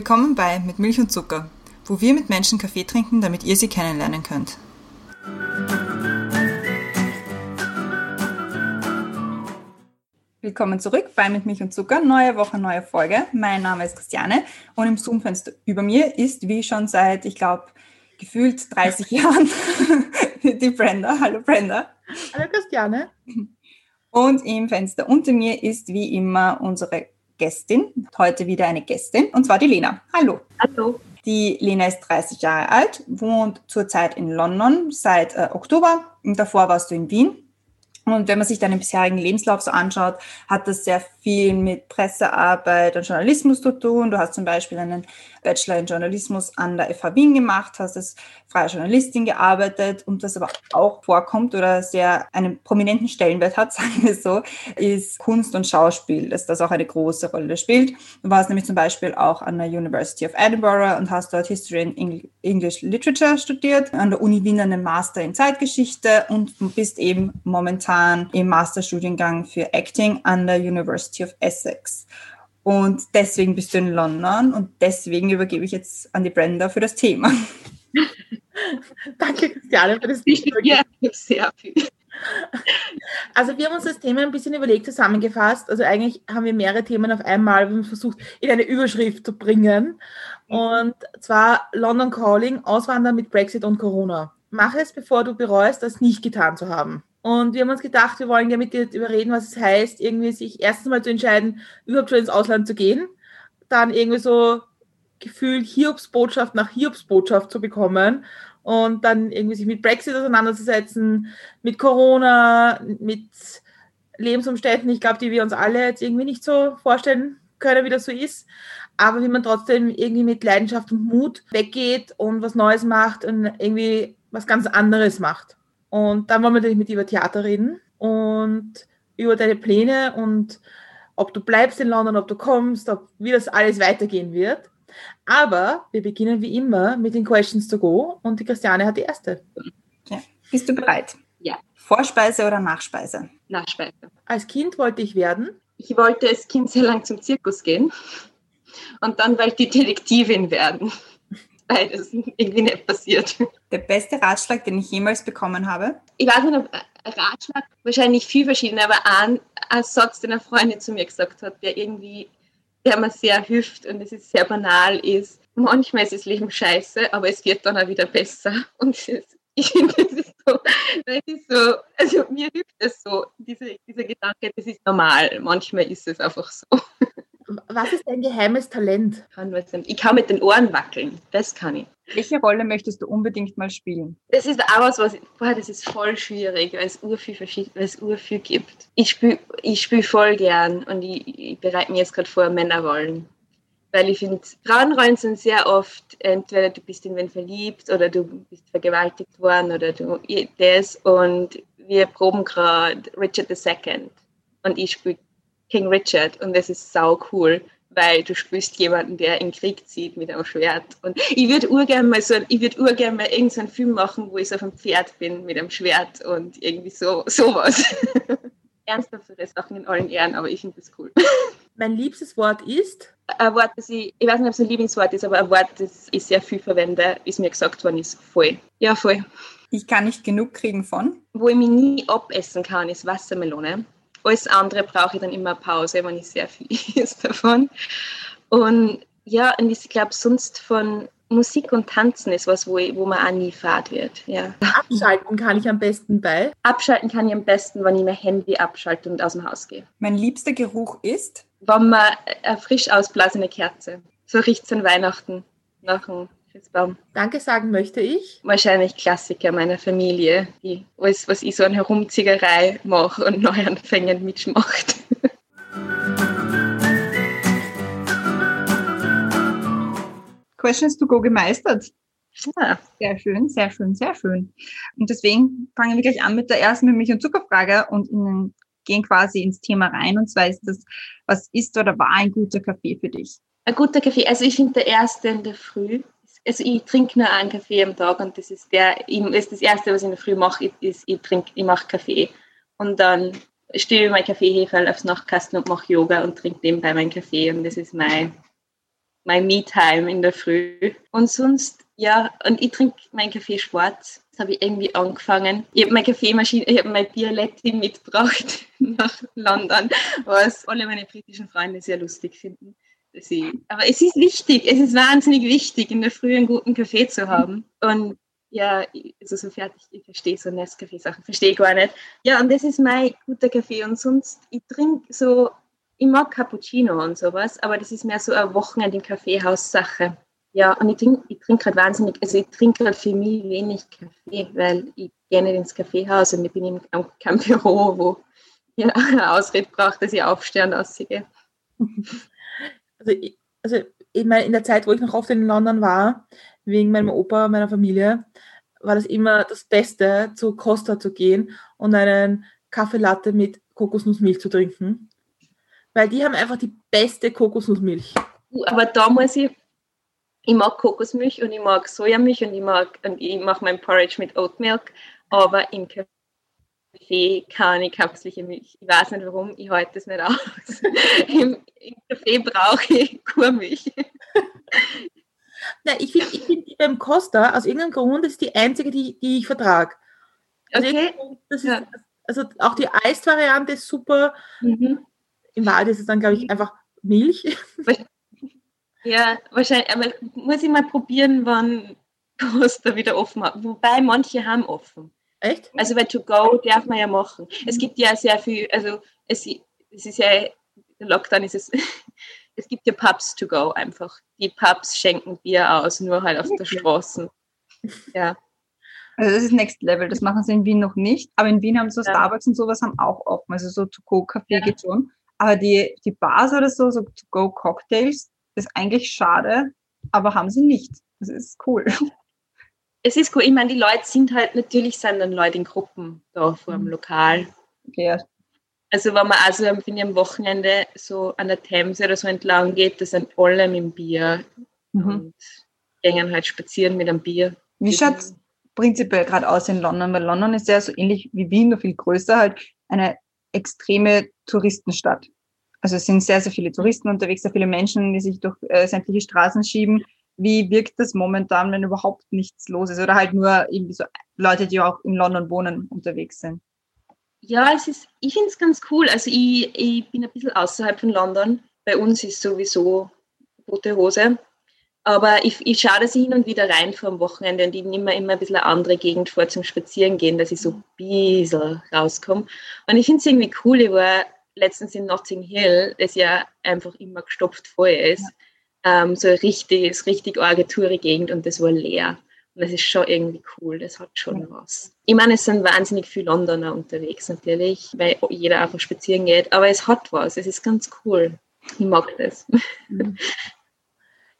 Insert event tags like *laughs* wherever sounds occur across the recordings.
Willkommen bei Mit Milch und Zucker, wo wir mit Menschen Kaffee trinken, damit ihr sie kennenlernen könnt. Willkommen zurück bei Mit Milch und Zucker. Neue Woche, neue Folge. Mein Name ist Christiane und im Zoom-Fenster über mir ist, wie schon seit, ich glaube, gefühlt 30 *laughs* Jahren, *laughs* die Brenda. Hallo Brenda. Hallo Christiane. Und im Fenster unter mir ist wie immer unsere Gästin, heute wieder eine Gästin, und zwar die Lena. Hallo. Hallo. Die Lena ist 30 Jahre alt, wohnt zurzeit in London seit äh, Oktober. Und davor warst du in Wien. Und wenn man sich deinen bisherigen Lebenslauf so anschaut, hat das sehr viel mit Pressearbeit und Journalismus zu tun. Du hast zum Beispiel einen Bachelor in Journalismus an der FH Wien gemacht, hast als freie Journalistin gearbeitet und das aber auch vorkommt oder sehr einen prominenten Stellenwert hat, *laughs* sagen wir so, ist Kunst und Schauspiel, dass das auch eine große Rolle spielt. Du warst nämlich zum Beispiel auch an der University of Edinburgh und hast dort History and English Literature studiert, an der Uni Wien einen Master in Zeitgeschichte und bist eben momentan im Masterstudiengang für Acting an der University of Essex. Und deswegen bist du in London und deswegen übergebe ich jetzt an die Brenda für das Thema. *laughs* Danke, Christiane, für das Thema. Ja, sehr viel. Also wir haben uns das Thema ein bisschen überlegt, zusammengefasst. Also eigentlich haben wir mehrere Themen auf einmal. Wir haben versucht, in eine Überschrift zu bringen. Und zwar London Calling, Auswandern mit Brexit und Corona. Mach es, bevor du bereust, das nicht getan zu haben. Und wir haben uns gedacht, wir wollen ja mit dir überreden, was es heißt, irgendwie sich erstens mal zu entscheiden, überhaupt schon ins Ausland zu gehen, dann irgendwie so Gefühl Hiobsbotschaft nach Hiobsbotschaft zu bekommen und dann irgendwie sich mit Brexit auseinanderzusetzen, mit Corona, mit Lebensumständen, ich glaube, die wir uns alle jetzt irgendwie nicht so vorstellen können, wie das so ist, aber wie man trotzdem irgendwie mit Leidenschaft und Mut weggeht und was Neues macht und irgendwie was ganz anderes macht. Und dann wollen wir natürlich mit dir über Theater reden und über deine Pläne und ob du bleibst in London, ob du kommst, ob, wie das alles weitergehen wird. Aber wir beginnen wie immer mit den Questions to go und die Christiane hat die erste. Ja. Bist du bereit? Ja. Vorspeise oder Nachspeise? Nachspeise. Als Kind wollte ich werden? Ich wollte als Kind sehr lang zum Zirkus gehen und dann wollte ich Detektivin werden beides irgendwie nicht passiert. Der beste Ratschlag, den ich jemals bekommen habe? Ich weiß nicht, ob Ratschlag, wahrscheinlich viel verschiedene, aber ein, ein Satz, den eine Freundin zu mir gesagt hat, der irgendwie, der mir sehr hilft und es ist sehr banal, ist, manchmal ist das Leben scheiße, aber es wird dann auch wieder besser. Und ich finde, das ist so, das ist so, also mir hilft das so, diese, dieser Gedanke, das ist normal, manchmal ist es einfach so. Was ist dein geheimes Talent? Ich kann mit den Ohren wackeln. Das kann ich. Welche Rolle möchtest du unbedingt mal spielen? Das ist auch was, was boah, das ist voll schwierig, weil es urviel verschieden, weil es urviel gibt. Ich spiele ich spiel voll gern und ich, ich bereite mich jetzt gerade vor Männerrollen. Weil ich finde, Frauenrollen sind sehr oft, entweder du bist in wen verliebt oder du bist vergewaltigt worden oder du das und wir proben gerade Richard II und ich spiele King Richard und das ist sau cool, weil du spürst jemanden, der in Krieg zieht mit einem Schwert. Und ich würde urgern mal so, ich würde urgern mal irgendeinen Film machen, wo ich so auf einem Pferd bin mit einem Schwert und irgendwie so sowas. *laughs* Ernsthaftere Sachen in allen Ehren, aber ich finde das cool. *laughs* Mein liebstes Wort ist? Ein Wort, das ich, ich weiß nicht, ob es ein Lieblingswort ist, aber ein Wort, das ich sehr viel verwende, ist mir gesagt worden, ist voll. Ja, voll. Ich kann nicht genug kriegen von? Wo ich mich nie abessen kann, ist Wassermelone alles andere brauche ich dann immer Pause, wenn ich sehr viel *laughs* ist davon. Und ja, und ich glaube, sonst von Musik und Tanzen ist was, wo, ich, wo man auch nie fad wird. Ja. Abschalten kann ich am besten bei? Abschalten kann ich am besten, wenn ich mein Handy abschalte und aus dem Haus gehe. Mein liebster Geruch ist? Wenn man eine frisch ausblasene Kerze. So riecht es an Weihnachten nach dem Christbaum. Danke sagen möchte ich. Wahrscheinlich Klassiker meiner Familie, die alles, was ich so an Herumziegerei mache und Neuanfängen mitmacht. Questions *laughs* to go gemeistert. Ja. Sehr schön, sehr schön, sehr schön. Und deswegen fangen wir gleich an mit der ersten Milch- und Zuckerfrage und in, gehen quasi ins Thema rein. Und zwar ist das, was ist oder war ein guter Kaffee für dich? Ein guter Kaffee, also ich finde der erste in der Früh also ich trinke nur einen Kaffee am Tag und das ist der, ist das Erste, was ich in der Früh mache, ist, ich trinke, ich mache Kaffee. Und dann stehe ich mein Kaffeeheferl aufs Nachtkasten und mache Yoga und trinke nebenbei meinen Kaffee und das ist mein, mein Me-Time in der Früh. Und sonst, ja, und ich trinke meinen Kaffee schwarz. Das habe ich irgendwie angefangen. Ich habe meine Kaffeemaschine, ich habe mein Bialetti mitgebracht *laughs* nach London, was alle meine britischen Freunde sehr lustig finden. Ich, aber es ist wichtig, es ist wahnsinnig wichtig, in der Früh einen guten Kaffee zu haben. Und ja, also so fertig, ich verstehe so Nescafé-Sachen, verstehe gar nicht. Ja, und das ist mein guter Kaffee. Und sonst, ich trinke so, ich mag Cappuccino und sowas, aber das ist mehr so eine Wochenende im Kaffeehaus-Sache. Ja, und ich trinke ich trink halt wahnsinnig, also ich trinke halt für mich wenig Kaffee, weil ich nicht ins Kaffeehaus und ich bin in keinem Büro, wo ich *laughs* eine Ausrede brauche, dass ich aufstehe und aussehe. *laughs* Also, ich, also ich meine, in der Zeit, wo ich noch oft in London war, wegen meinem Opa, meiner Familie, war das immer das Beste, zu Costa zu gehen und einen Kaffeelatte mit Kokosnussmilch zu trinken. Weil die haben einfach die beste Kokosnussmilch. Aber da muss ich, ich mag Kokosmilch und ich mag Sojamilch und ich mag, und ich mache mein Porridge mit Oatmilk, aber im Kaffee kann ich kapselige Milch. Ich weiß nicht warum, ich halte das nicht aus. *laughs* Im, Im Kaffee brauche ich Kuhmilch. Nein, ich finde ich find beim Costa, aus irgendeinem Grund, das ist die einzige, die, die ich vertrage. Also, Okay. ist, Ja. also auch die Eist-Variante ist super. Mhm. Im Wahrheit ist es dann, glaube ich, einfach Milch. Ja, wahrscheinlich, aber muss ich mal probieren, wann Costa wieder offen hat. Wobei manche haben offen. Echt? Also bei To Go darf man ja machen. Es gibt ja sehr viel, also es, es ist ja, der Lockdown ist es, *laughs* es gibt ja Pubs To Go einfach. Die Pubs schenken Bier aus, nur halt auf der Straße. Ja. Also das ist Next Level, das machen sie in Wien noch nicht. Aber in Wien haben so Ja. Starbucks und sowas haben auch offen. Also so To-Go-Kaffee Ja. geht schon. Aber die, die Bars oder so, so To-Go-Cocktails, ist eigentlich schade, aber haben sie nicht. Das ist cool. Es ist cool. Ich meine, die Leute sind halt, natürlich sind dann Leute in Gruppen da vor dem Lokal. Okay, ja. Also wenn man also finde ich, am Wochenende so an der Themse oder so entlang geht, da sind alle mit dem Bier Mhm. und gehen halt spazieren mit einem Bier. Wie schaut's prinzipiell gerade aus in London? Weil London ist ja so ähnlich wie Wien, nur viel größer, halt eine extreme Touristenstadt. Also es sind sehr, sehr viele Touristen unterwegs, sehr viele Menschen, die sich durch äh, sämtliche Straßen schieben. Wie wirkt das momentan, wenn überhaupt nichts los ist? Oder halt nur irgendwie so Leute, die auch in London wohnen, unterwegs sind? Ja, es ist, ich finde es ganz cool. Also ich, ich bin ein bisschen außerhalb von London. Bei uns ist sowieso rote Hose. Aber ich, ich schaue, dass ich hin und wieder reinfahre am Wochenende und ich nehme immer ein bisschen eine andere Gegend vor zum Spazierengehen, dass ich so ein bisschen rauskomme. Und ich finde es irgendwie cool. Ich war letztens in Notting Hill, das ja einfach immer gestopft voll ist. Ähm, so eine richtig, arge Touri-Gegend und das war leer. Und das ist schon irgendwie cool, das hat schon was. Ich meine, es sind wahnsinnig viele Londoner unterwegs natürlich, weil jeder einfach spazieren geht, aber es hat was, es ist ganz cool. Ich mag das.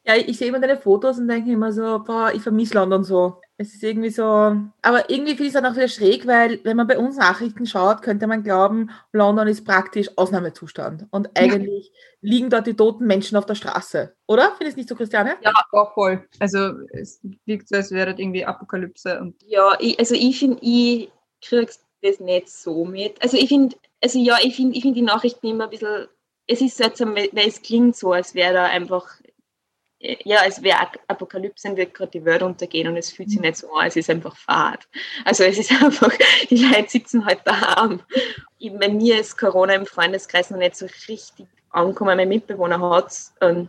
Ja, ich sehe immer deine Fotos und denke immer so, boah, ich vermisse London so. Es ist irgendwie so, aber irgendwie finde ich es dann auch wieder schräg, weil wenn man bei uns Nachrichten schaut, könnte man glauben, London ist praktisch Ausnahmezustand. Und eigentlich liegen dort die toten Menschen auf der Straße. Oder? Findest du nicht so, Christiane? Ja, auch voll. Also es wirkt so, als wäre das irgendwie Apokalypse und Ja, ich, also ich finde, ich kriege das nicht so mit. Also ich finde, also ja, ich finde ich find die Nachrichten immer ein bisschen, es ist seltsam, weil, es klingt so, als wäre da einfach, ja, als wäre Apokalypse und wird gerade die Welt untergehen und es fühlt sich nicht so an, es ist einfach Fahrt. Also es ist *laughs* einfach, die Leute sitzen halt daheim. Ich, bei mir ist Corona im Freundeskreis noch nicht so richtig angekommen. Mein Mitbewohner hat es, ähm,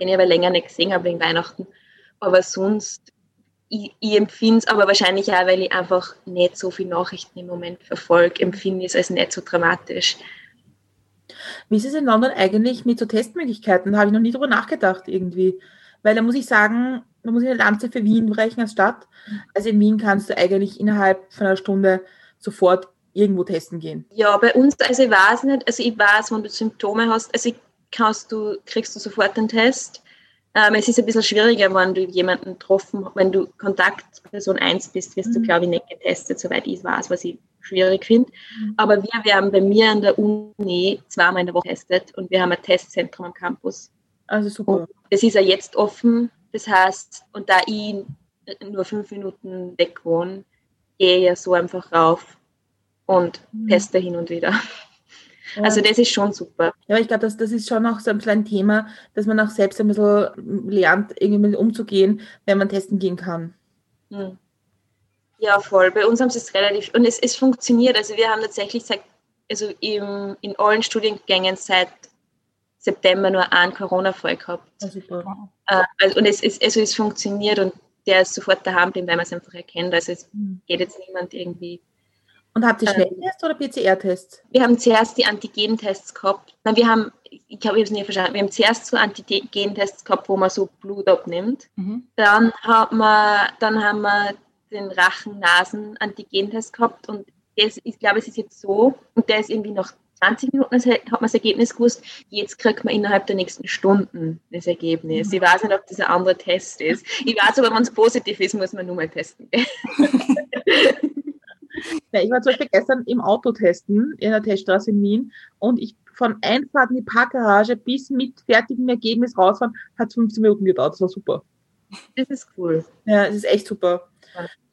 den ich aber länger nicht gesehen habe wegen Weihnachten. Aber sonst ich, ich empfinde es aber wahrscheinlich auch, weil ich einfach nicht so viele Nachrichten im Moment verfolge, empfinde ich es als nicht so dramatisch. Wie ist es in London eigentlich mit so Testmöglichkeiten? Da habe ich noch nie drüber nachgedacht irgendwie. Weil da muss ich sagen, da muss ich eine Lanze für Wien brechen als Stadt. Also in Wien kannst du eigentlich innerhalb von einer Stunde sofort irgendwo testen gehen. Ja, bei uns, also ich weiß nicht, also ich weiß, wenn du Symptome hast, also kannst du, kriegst du sofort einen Test. Ähm, es ist ein bisschen schwieriger, wenn du jemanden getroffen, wenn du Kontaktperson 1 bist, wirst du, Mhm. glaube ich, nicht getestet, soweit ich weiß, was ich schwierig finde. Aber wir werden bei mir an der Uni zweimal in der Woche getestet und wir haben ein Testzentrum am Campus. Also super. Das ist ja jetzt offen. Das heißt, und da ich nur fünf Minuten weg wohne, gehe ich ja so einfach rauf und Mhm. teste hin und wieder. Also das ist schon super. Ja, aber ich glaube, das, das ist schon auch so ein bisschen ein Thema, dass man auch selbst ein bisschen lernt, irgendwie mit umzugehen, wenn man testen gehen kann. Hm. Ja, voll. Bei uns haben sie es relativ, und es, es funktioniert. Also wir haben tatsächlich seit, also im, in allen Studiengängen seit September nur einen Corona-Fall gehabt. Ja, super. Äh, also, und es, es, also es funktioniert und der ist sofort daheim, weil man es einfach erkennt. Also es mhm. geht jetzt niemand irgendwie. Und habt ihr ähm, Schnelltests oder PCR-Tests? Wir haben zuerst die Antigen-Tests gehabt. Nein, wir haben, ich glaube, ich habe es nicht verstanden. Wir haben zuerst so Antigen-Tests gehabt, wo man so Blut abnimmt. Mhm. Dann, hat man, dann haben wir den Rachen-Nasen-Antigen-Test gehabt und das, ich glaube, es ist jetzt so, und der ist irgendwie nach 20 Minuten hat man das Ergebnis gewusst, jetzt kriegt man innerhalb der nächsten Stunden das Ergebnis. Ich weiß nicht, ob das ein anderer Test ist. Ich weiß aber, wenn es positiv ist, muss man nur mal testen. ja, *laughs* ich war zum Beispiel gestern im Auto testen, in der Teststraße in Wien, und ich von Einfahrt in die Parkgarage bis mit fertigem Ergebnis rausfahren, hat 15 Minuten gedauert. Das war super. Das ist cool. Ja, das ist echt super.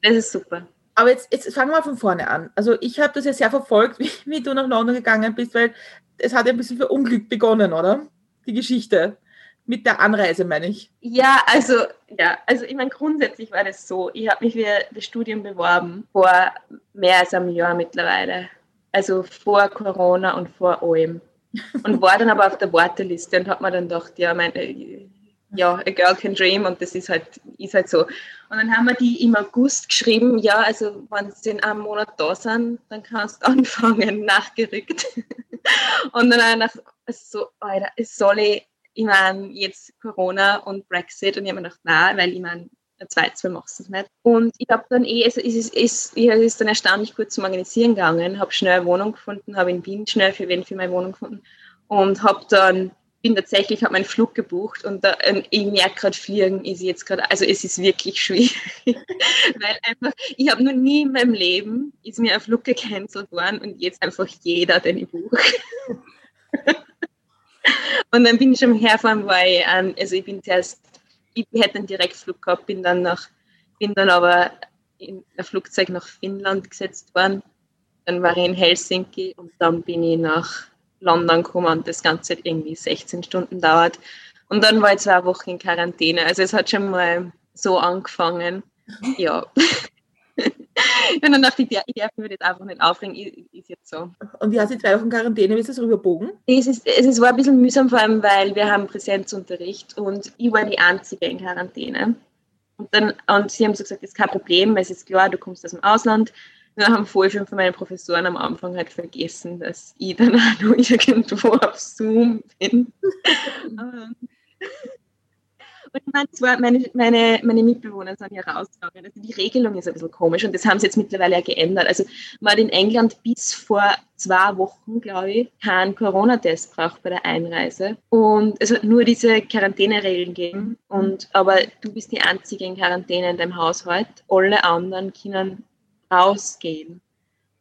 Das ist super. Aber jetzt, jetzt fangen wir von vorne an. Also ich habe das ja sehr verfolgt, *laughs* wie, wie, du nach London gegangen bist, weil es hat ja ein bisschen für Unglück begonnen, oder? Die Geschichte. Mit der Anreise, meine ich. Ja, also, ja, also ich meine, grundsätzlich war das so. Ich habe mich für das Studium beworben vor mehr als einem Jahr mittlerweile. Also vor Corona und vor allem. Und war dann aber auf der Warteliste und habe mir dann gedacht, ja, meine, ja, a girl can dream und das ist halt, ist halt so. Und dann haben wir die im August geschrieben, ja, also wenn sie in einem Monat da sind, dann kannst du *laughs* anfangen, nachgerückt. und dann nach so, Alter, soll ich, ich meine, jetzt Corona und Brexit und ich habe mir gedacht, nein, weil ich meine, ein zweites Mal machst du es nicht. Und ich habe dann eh, also es ist, ist, es ist dann erstaunlich gut zum Organisieren gegangen, habe schnell eine Wohnung gefunden, habe in Wien schnell für wen für meine Wohnung gefunden und habe dann bin tatsächlich, habe meinen Flug gebucht und da, ähm, ich merke gerade, Fliegen ist jetzt gerade, also es ist wirklich schwierig, *laughs* weil einfach, ich habe noch nie in meinem Leben, ist mir ein Flug gecancelt worden und jetzt einfach jeder, den ich buche. *laughs* und dann bin ich schon herfahren, weil, ähm, also ich bin zuerst, ich hätte einen Direktflug gehabt, bin dann nach, bin dann aber in ein Flugzeug nach Finnland gesetzt worden, dann war ich in Helsinki und dann bin ich nach London gekommen und das Ganze hat irgendwie 16 Stunden dauert. Und dann war ich zwei Wochen in Quarantäne. Also es hat schon mal so angefangen. Ja. *laughs* Und dann dachte ich, ich darf mich jetzt einfach nicht aufregen, ist jetzt so. Und wie hast du zwei Wochen Quarantäne, wie ist das rüberbogen? Es, ist, es war ein bisschen mühsam, vor allem, weil wir haben Präsenzunterricht und ich war die Einzige in Quarantäne. Und, dann, und sie haben so gesagt, das ist kein Problem, es ist klar, du kommst aus dem Ausland, da haben voll viele von meinen Professoren am Anfang halt vergessen, dass ich dann auch noch irgendwo auf Zoom bin. *laughs* Und ich meine, zwar meine, meine, meine Mitbewohner sind ja rausgegangen. Also die Regelung ist ein bisschen komisch und das haben sie jetzt mittlerweile ja geändert. Also man hat in England bis vor zwei Wochen, glaube ich, keinen Corona-Test braucht bei der Einreise. Und es hat nur diese Quarantäneregeln gegeben. Und, aber du bist die Einzige in Quarantäne in deinem Haushalt. Alle anderen können rausgehen.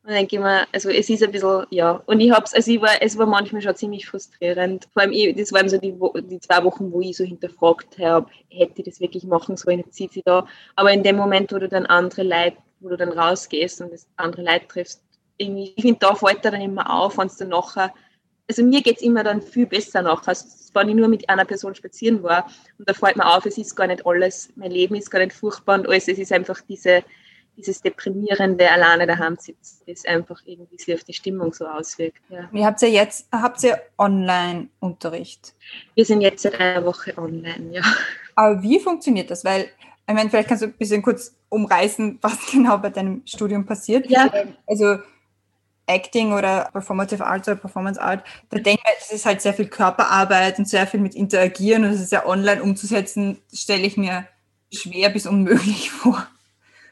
Und dann gehen wir, also es ist ein bisschen, ja, und ich hab's, also ich war, es war manchmal schon ziemlich frustrierend. Vor allem, ich, das waren so die, die zwei Wochen, wo ich so hinterfragt habe, hätte ich das wirklich machen sollen, jetzt sieht sie da. Aber in dem Moment, wo du dann andere Leute, wo du dann rausgehst und das andere Leute triffst, irgendwie, ich finde, da fällt er dann immer auf, wenn es dann nachher, also mir geht es immer dann viel besser nachher, also, wenn ich nur mit einer Person spazieren war und da fällt mir auf, es ist gar nicht alles, mein Leben ist gar nicht furchtbar und alles, es ist einfach diese, dieses deprimierende alleine daheim sitzt, das einfach irgendwie sich auf die Stimmung so auswirkt. Ja. Ihr habt ja jetzt, habt ihr Online-Unterricht? Wir sind jetzt seit einer Woche online, ja. Aber wie funktioniert das? Weil, ich meine, vielleicht kannst du ein bisschen kurz umreißen, was *laughs* genau bei deinem Studium passiert. Ja. Also Acting oder Performative Art oder Performance Art, da denke ich, das ist halt sehr viel Körperarbeit und sehr viel mit Interagieren und das ist ja online umzusetzen, stelle ich mir schwer bis unmöglich *laughs* vor.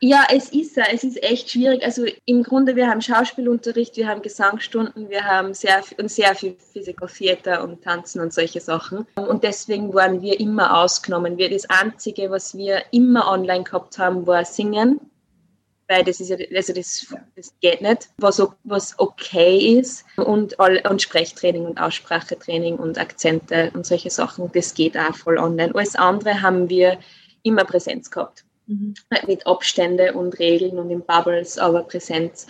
Ja, es ist es ist echt schwierig. Also im Grunde, wir haben Schauspielunterricht, wir haben Gesangsstunden, wir haben sehr, und sehr viel Physical Theater und Tanzen und solche Sachen. Und deswegen waren wir immer ausgenommen. Wir, das Einzige, was wir immer online gehabt haben, war Singen. Weil das ist ja, also das, das geht nicht, was, was okay ist. Und, und Sprechtraining und Aussprachetraining und Akzente und solche Sachen, das geht auch voll online. Alles andere haben wir immer Präsenz gehabt. Mhm. Mit Abstände und Regeln und in Bubbles, aber Präsenz.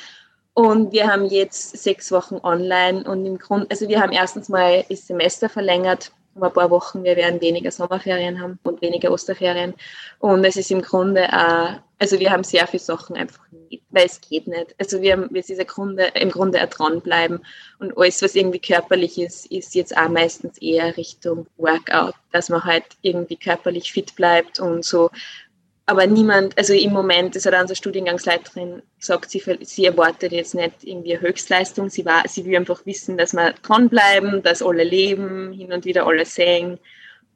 Und wir haben jetzt sechs Wochen online und im Grunde, also wir haben erstens mal das Semester verlängert um ein paar Wochen. Wir werden weniger Sommerferien haben und weniger Osterferien. Und es ist im Grunde auch, also wir haben sehr viele Sachen einfach nicht, weil es geht nicht. Also wir haben, es ist im Grunde, im Grunde auch dranbleiben. Und alles, was irgendwie körperlich ist, ist jetzt auch meistens eher Richtung Workout, dass man halt irgendwie körperlich fit bleibt und so aber niemand, also im Moment, das hat unsere Studiengangsleiterin gesagt, sie, sie erwartet jetzt nicht irgendwie eine Höchstleistung, sie, war, sie will einfach wissen, dass wir dranbleiben, dass alle leben, hin und wieder alle sehen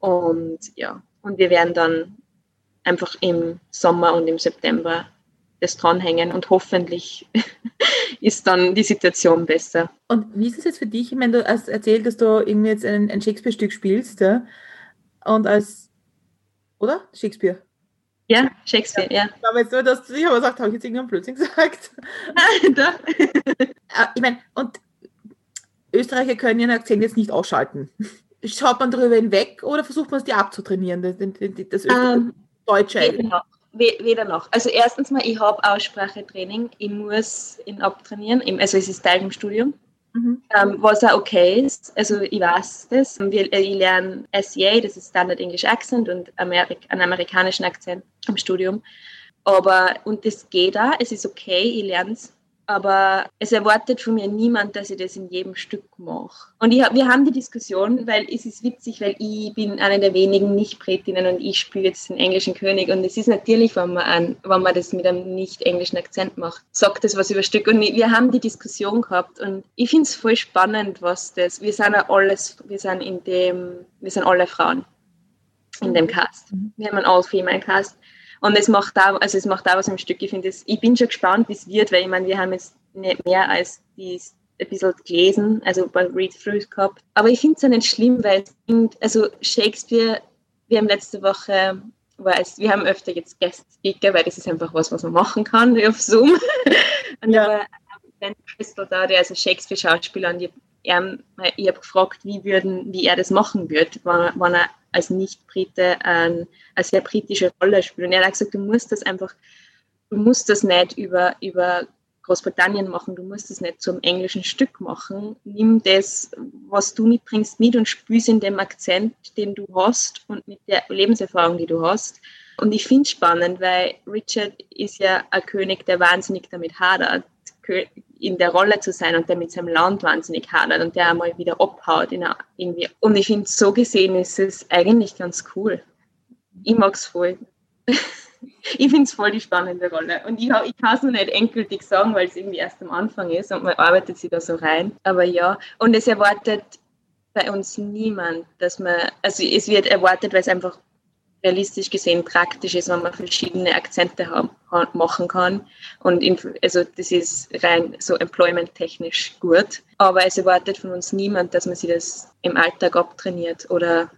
und ja, und wir werden dann einfach im Sommer und im September das dranhängen und hoffentlich *laughs* ist dann die Situation besser. Und wie ist es jetzt für dich? Ich meine, du hast erzählt, dass du irgendwie jetzt ein, ein Shakespeare-Stück spielst, ja? Und als, oder? Shakespeare. Ja, Shakespeare, ja. ja. Aber jetzt nur, dass du aber gesagt, habe ich jetzt irgendeinen Blödsinn gesagt? *laughs* Doch. *laughs* Äh, ich meine, und Österreicher können ihren Akzent jetzt nicht ausschalten. Schaut man darüber hinweg oder versucht man es dir abzutrainieren, das, das ähm, Deutsche? Weder noch. weder noch. Also erstens mal, ich habe Aussprachetraining, ich muss ihn abtrainieren, also es ist Teil im Studium. Mhm. Ähm, was auch okay ist. Also ich weiß das. Wir, äh, ich lerne SEA, das ist Standard English Accent und Amerik einen amerikanischen Akzent im Studium. Aber, und das geht auch, es ist okay, ich lerne es aber es erwartet von mir niemand, dass ich das in jedem Stück mache. Und ich, wir haben die Diskussion, weil es ist witzig, weil ich bin eine der wenigen Nicht-Bretinnen und ich spiele jetzt den englischen König und es ist natürlich, wenn man, an, wenn man das mit einem nicht-englischen Akzent macht, sagt das was über Stück. Und wir haben die Diskussion gehabt und ich finde es voll spannend, was das, wir sind ja alles, wir sind in dem, wir sind alle Frauen in dem Cast. Mhm. Wir haben einen All-Female-Cast. Und es macht da, also es macht da was im Stück. Ich finde ich bin schon gespannt, wie es wird, weil ich meine, wir haben jetzt nicht mehr als die ein bisschen gelesen, also bei Read-Throughs gehabt. Aber ich finde es ja nicht schlimm, weil also Shakespeare, wir haben letzte Woche, weil es, wir haben öfter jetzt Guest-Speaker, weil das ist einfach was, was man machen kann *laughs* auf Zoom. und ja. aber Ben Crystal da, der ist ein Shakespeare-Schauspieler und ich, ich habe gefragt, wie, würden, wie er das machen würde, wenn, wenn er als Nicht-Brite eine sehr britische Rolle spielt. Und er hat gesagt, du musst das einfach, du musst das nicht über, über Großbritannien machen, du musst das nicht zum englischen Stück machen. Nimm das, was du mitbringst, mit und spüß in dem Akzent, den du hast und mit der Lebenserfahrung, die du hast. Und ich finde es spannend, weil Richard ist ja ein König, der wahnsinnig damit hadert in der Rolle zu sein und der mit seinem Land wahnsinnig hadert und der einmal wieder abhaut. In irgendwie. Und ich finde, so gesehen ist es eigentlich ganz cool. Ich mag es voll. *laughs* ich finde es voll die spannende Rolle. Und ich, ich kann es noch nicht endgültig sagen, weil es irgendwie erst am Anfang ist und man arbeitet sich da so rein. Aber ja, und es erwartet bei uns niemand, dass man, also es wird erwartet, weil es einfach realistisch gesehen praktisch ist, wenn man verschiedene Akzente machen kann. Und in, also das ist rein so employment-technisch gut. Aber es erwartet von uns niemand, dass man sich das im Alltag abtrainiert oder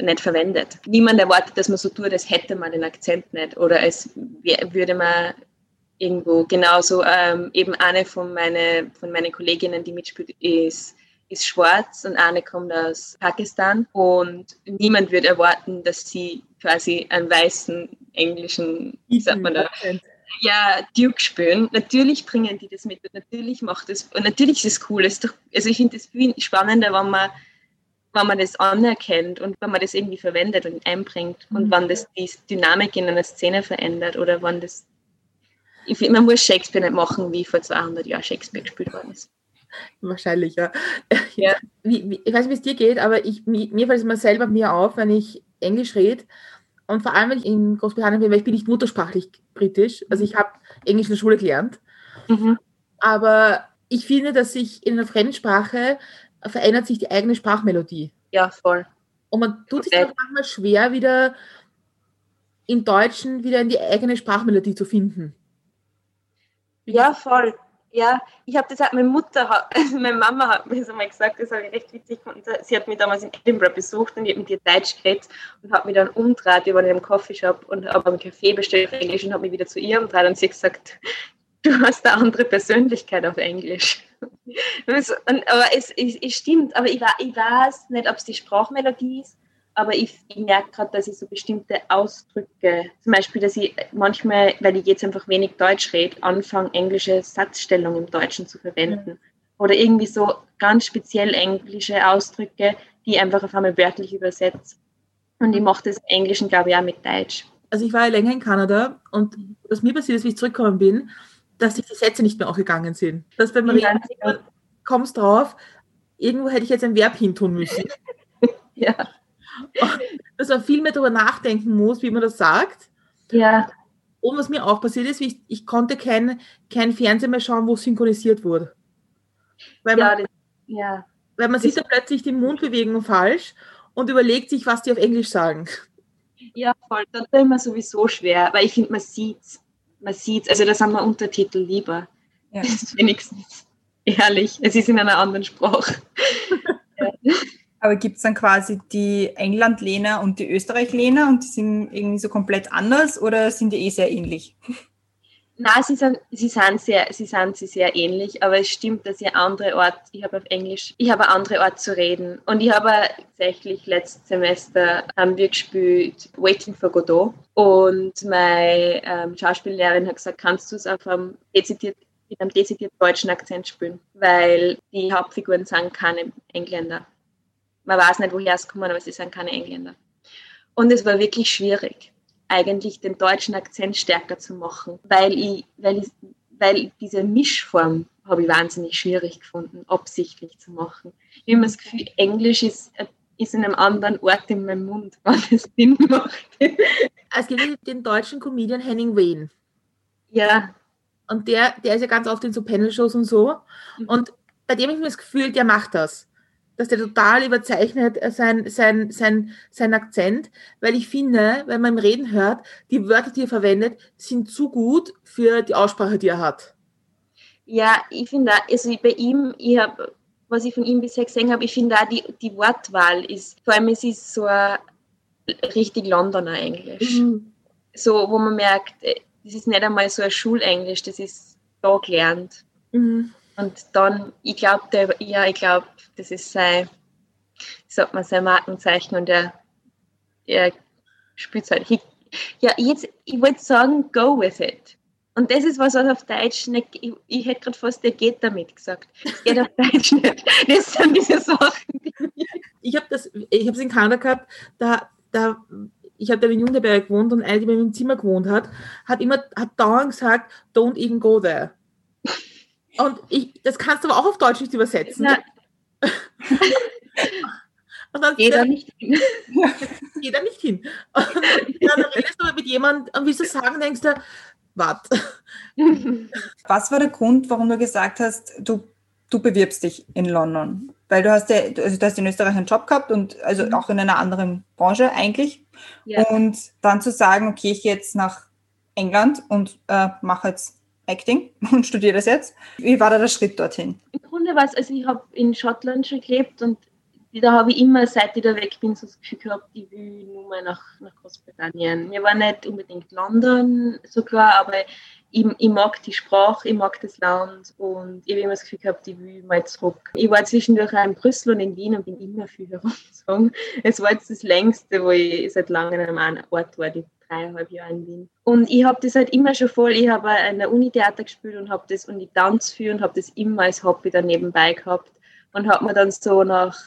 nicht verwendet. Niemand erwartet, dass man so tut, als hätte man den Akzent nicht oder als würde man irgendwo genauso ähm, eben eine von, meine, von meinen Kolleginnen, die mitspielt, ist ist schwarz und eine kommt aus Pakistan und niemand wird erwarten, dass sie quasi einen weißen englischen, wie sagt man da, ja, Duke spielen. Natürlich bringen die das mit natürlich macht es, und natürlich ist es cool. Es doch, also ich finde es viel spannender, wenn man, wenn man das anerkennt und wenn man das irgendwie verwendet und einbringt mhm. und wenn das die Dynamik in einer Szene verändert oder wenn das, ich finde, man muss Shakespeare nicht machen, wie vor 200 Jahren Shakespeare gespielt worden ist. Wahrscheinlich, ja. *laughs* ja. Wie, wie, ich weiß nicht, wie es dir geht, aber ich, mir, mir fällt es immer selber mir auf, wenn ich Englisch rede. Und vor allem, wenn ich in Großbritannien bin, weil ich bin nicht muttersprachlich britisch. Also ich habe Englisch in der Schule gelernt. Mhm. Aber ich finde, dass sich in einer Fremdsprache verändert sich die eigene Sprachmelodie. Ja, voll. Und man tut sich dann manchmal schwer, wieder im Deutschen wieder in die eigene Sprachmelodie zu finden. Ja, voll. Ja, ich habe das halt, meine Mutter, *laughs* meine Mama hat mir das einmal gesagt, das habe ich recht witzig gefunden. Sie hat mich damals in Edinburgh besucht und ich habe mit ihr Deutsch geredet und hat mich dann umgedreht über einen Coffeeshop und habe einen Kaffee bestellt auf Englisch und habe mich wieder zu ihr umgedreht und sie hat gesagt, *laughs* du hast eine andere Persönlichkeit auf Englisch. *laughs* und, aber es, es, es, stimmt, aber ich, ich weiß nicht, ob es die Sprachmelodie ist aber ich, ich merke gerade, dass ich so bestimmte Ausdrücke, zum Beispiel, dass ich manchmal, weil ich jetzt einfach wenig Deutsch rede, anfange, englische Satzstellungen im Deutschen zu verwenden. Mhm. Oder irgendwie so ganz speziell englische Ausdrücke, die ich einfach auf einmal wörtlich übersetze. Und ich mache das im Englischen, glaube ich, auch mit Deutsch. Also ich war ja länger in Kanada und was mir passiert ist, wie ich zurückgekommen bin, dass sich die Sätze nicht mehr aufgegangen sind. Dass beim Reden ja, kommst drauf, irgendwo hätte ich jetzt ein Verb hintun müssen. *laughs* ja. *laughs* Dass man viel mehr darüber nachdenken muss, wie man das sagt. Ja. Und was mir auch passiert ist, ich, ich konnte kein, kein Fernsehen mehr schauen, wo synchronisiert wurde. Weil man, ja, das, ja. Weil man sieht da plötzlich die Mundbewegung falsch und überlegt sich, was die auf Englisch sagen. Ja, voll. Das ist immer sowieso schwer, weil ich finde, man sieht Man sieht Also da sind wir Untertitel lieber. Ja. Das ist wenigstens ehrlich. Es ist in einer anderen Sprache. *laughs* Aber gibt es dann quasi die England-Lehner und die Österreich-Lehner und die sind irgendwie so komplett anders oder sind die eh sehr ähnlich? Nein, sie sind, sie sind sehr, sie sind sie sehr ähnlich, aber es stimmt, dass ich andere Art, ich habe auf Englisch, ich habe andere Art zu reden. Und ich habe tatsächlich letztes Semester haben wir gespielt Waiting for Godot und meine ähm, Schauspiellehrerin hat gesagt, kannst du es auf einem dezidiert mit einem dezidiert deutschen Akzent spielen, weil die Hauptfiguren sind keine Engländer man weiß nicht, woher es kommen, aber sie sind keine Engländer. Und es war wirklich schwierig, eigentlich den deutschen Akzent stärker zu machen, weil ich, weil ich, weil diese Mischform habe ich wahnsinnig schwierig gefunden, absichtlich zu machen. Ich habe das Gefühl, Englisch ist, ist in einem anderen Ort in meinem Mund, *laughs* wenn es Sinn macht. Es gibt den deutschen Comedian Henning Wayne. Ja. Und der, der ist ja ganz oft in so Panel-Shows und so. Mhm. Und bei dem habe ich mir das Gefühl, der macht das dass der total überzeichnet äh, sein, sein, sein, sein Akzent, weil ich finde, wenn man im Reden hört, die Wörter, die er verwendet, sind zu gut für die Aussprache, die er hat. Ja, ich finde, also bei ihm, ich habe, was ich von ihm bisher gesehen habe, ich finde auch die, die Wortwahl ist, vor allem es ist so ein richtig Londoner Englisch. Mhm. So, wo man merkt, äh, das ist nicht einmal so ein Schulenglisch, das ist da gelernt. Mhm. Und dann, ich glaube, ja, ich glaube, das ist sein, sagt man, sein Markenzeichen und er, er spielt halt. Ja, jetzt, ich wollte sagen, go with it. Und das ist was, was auf Deutsch nicht, ich, ich hätte gerade fast, der geht damit gesagt. Geht auf Deutsch nicht. Das sind diese Sachen. Die ich habe das, ich habe es in Kanada gehabt, da, da, ich habe in Junderberg gewohnt und eine, die bei mir im Zimmer gewohnt hat, hat immer, hat dauernd gesagt, don't even go there. Und ich, das kannst du aber auch auf Deutsch nicht übersetzen. *laughs* Und dann geht er nicht hin. *laughs* geht er nicht hin. Und dann redest du mit jemandem und willst du sagen, denkst du, warte. *laughs* Was war der Grund, warum du gesagt hast, du, du bewirbst dich in London? Weil du hast ja, also du hast in Österreich einen Job gehabt und also mhm. auch in einer anderen Branche eigentlich. Ja. Und dann zu sagen, okay, ich gehe jetzt nach England und äh, mache jetzt Acting *laughs* und studiere das jetzt. Wie war da der Schritt dorthin? Im Grunde war es, also ich habe in Schottland schon gelebt und da habe ich immer, seit ich da weg bin, so das Gefühl gehabt, ich will nur mal nach, nach Großbritannien. Mir war nicht unbedingt London so klar, aber ich, ich, mag die Sprache, ich mag das Land und ich habe immer das Gefühl gehabt, ich will mal zurück. Ich war zwischendurch auch in Brüssel und in Wien und bin immer viel *laughs* herumgezogen. Es war jetzt das längste, wo ich seit langem an einem Ort war, die dreieinhalb Jahre in Wien. Und ich habe das halt immer schon voll, ich habe an der Uni Theater gespielt und habe das und ich tanze für und habe das immer als Hobby dann nebenbei gehabt und habe mir dann so nach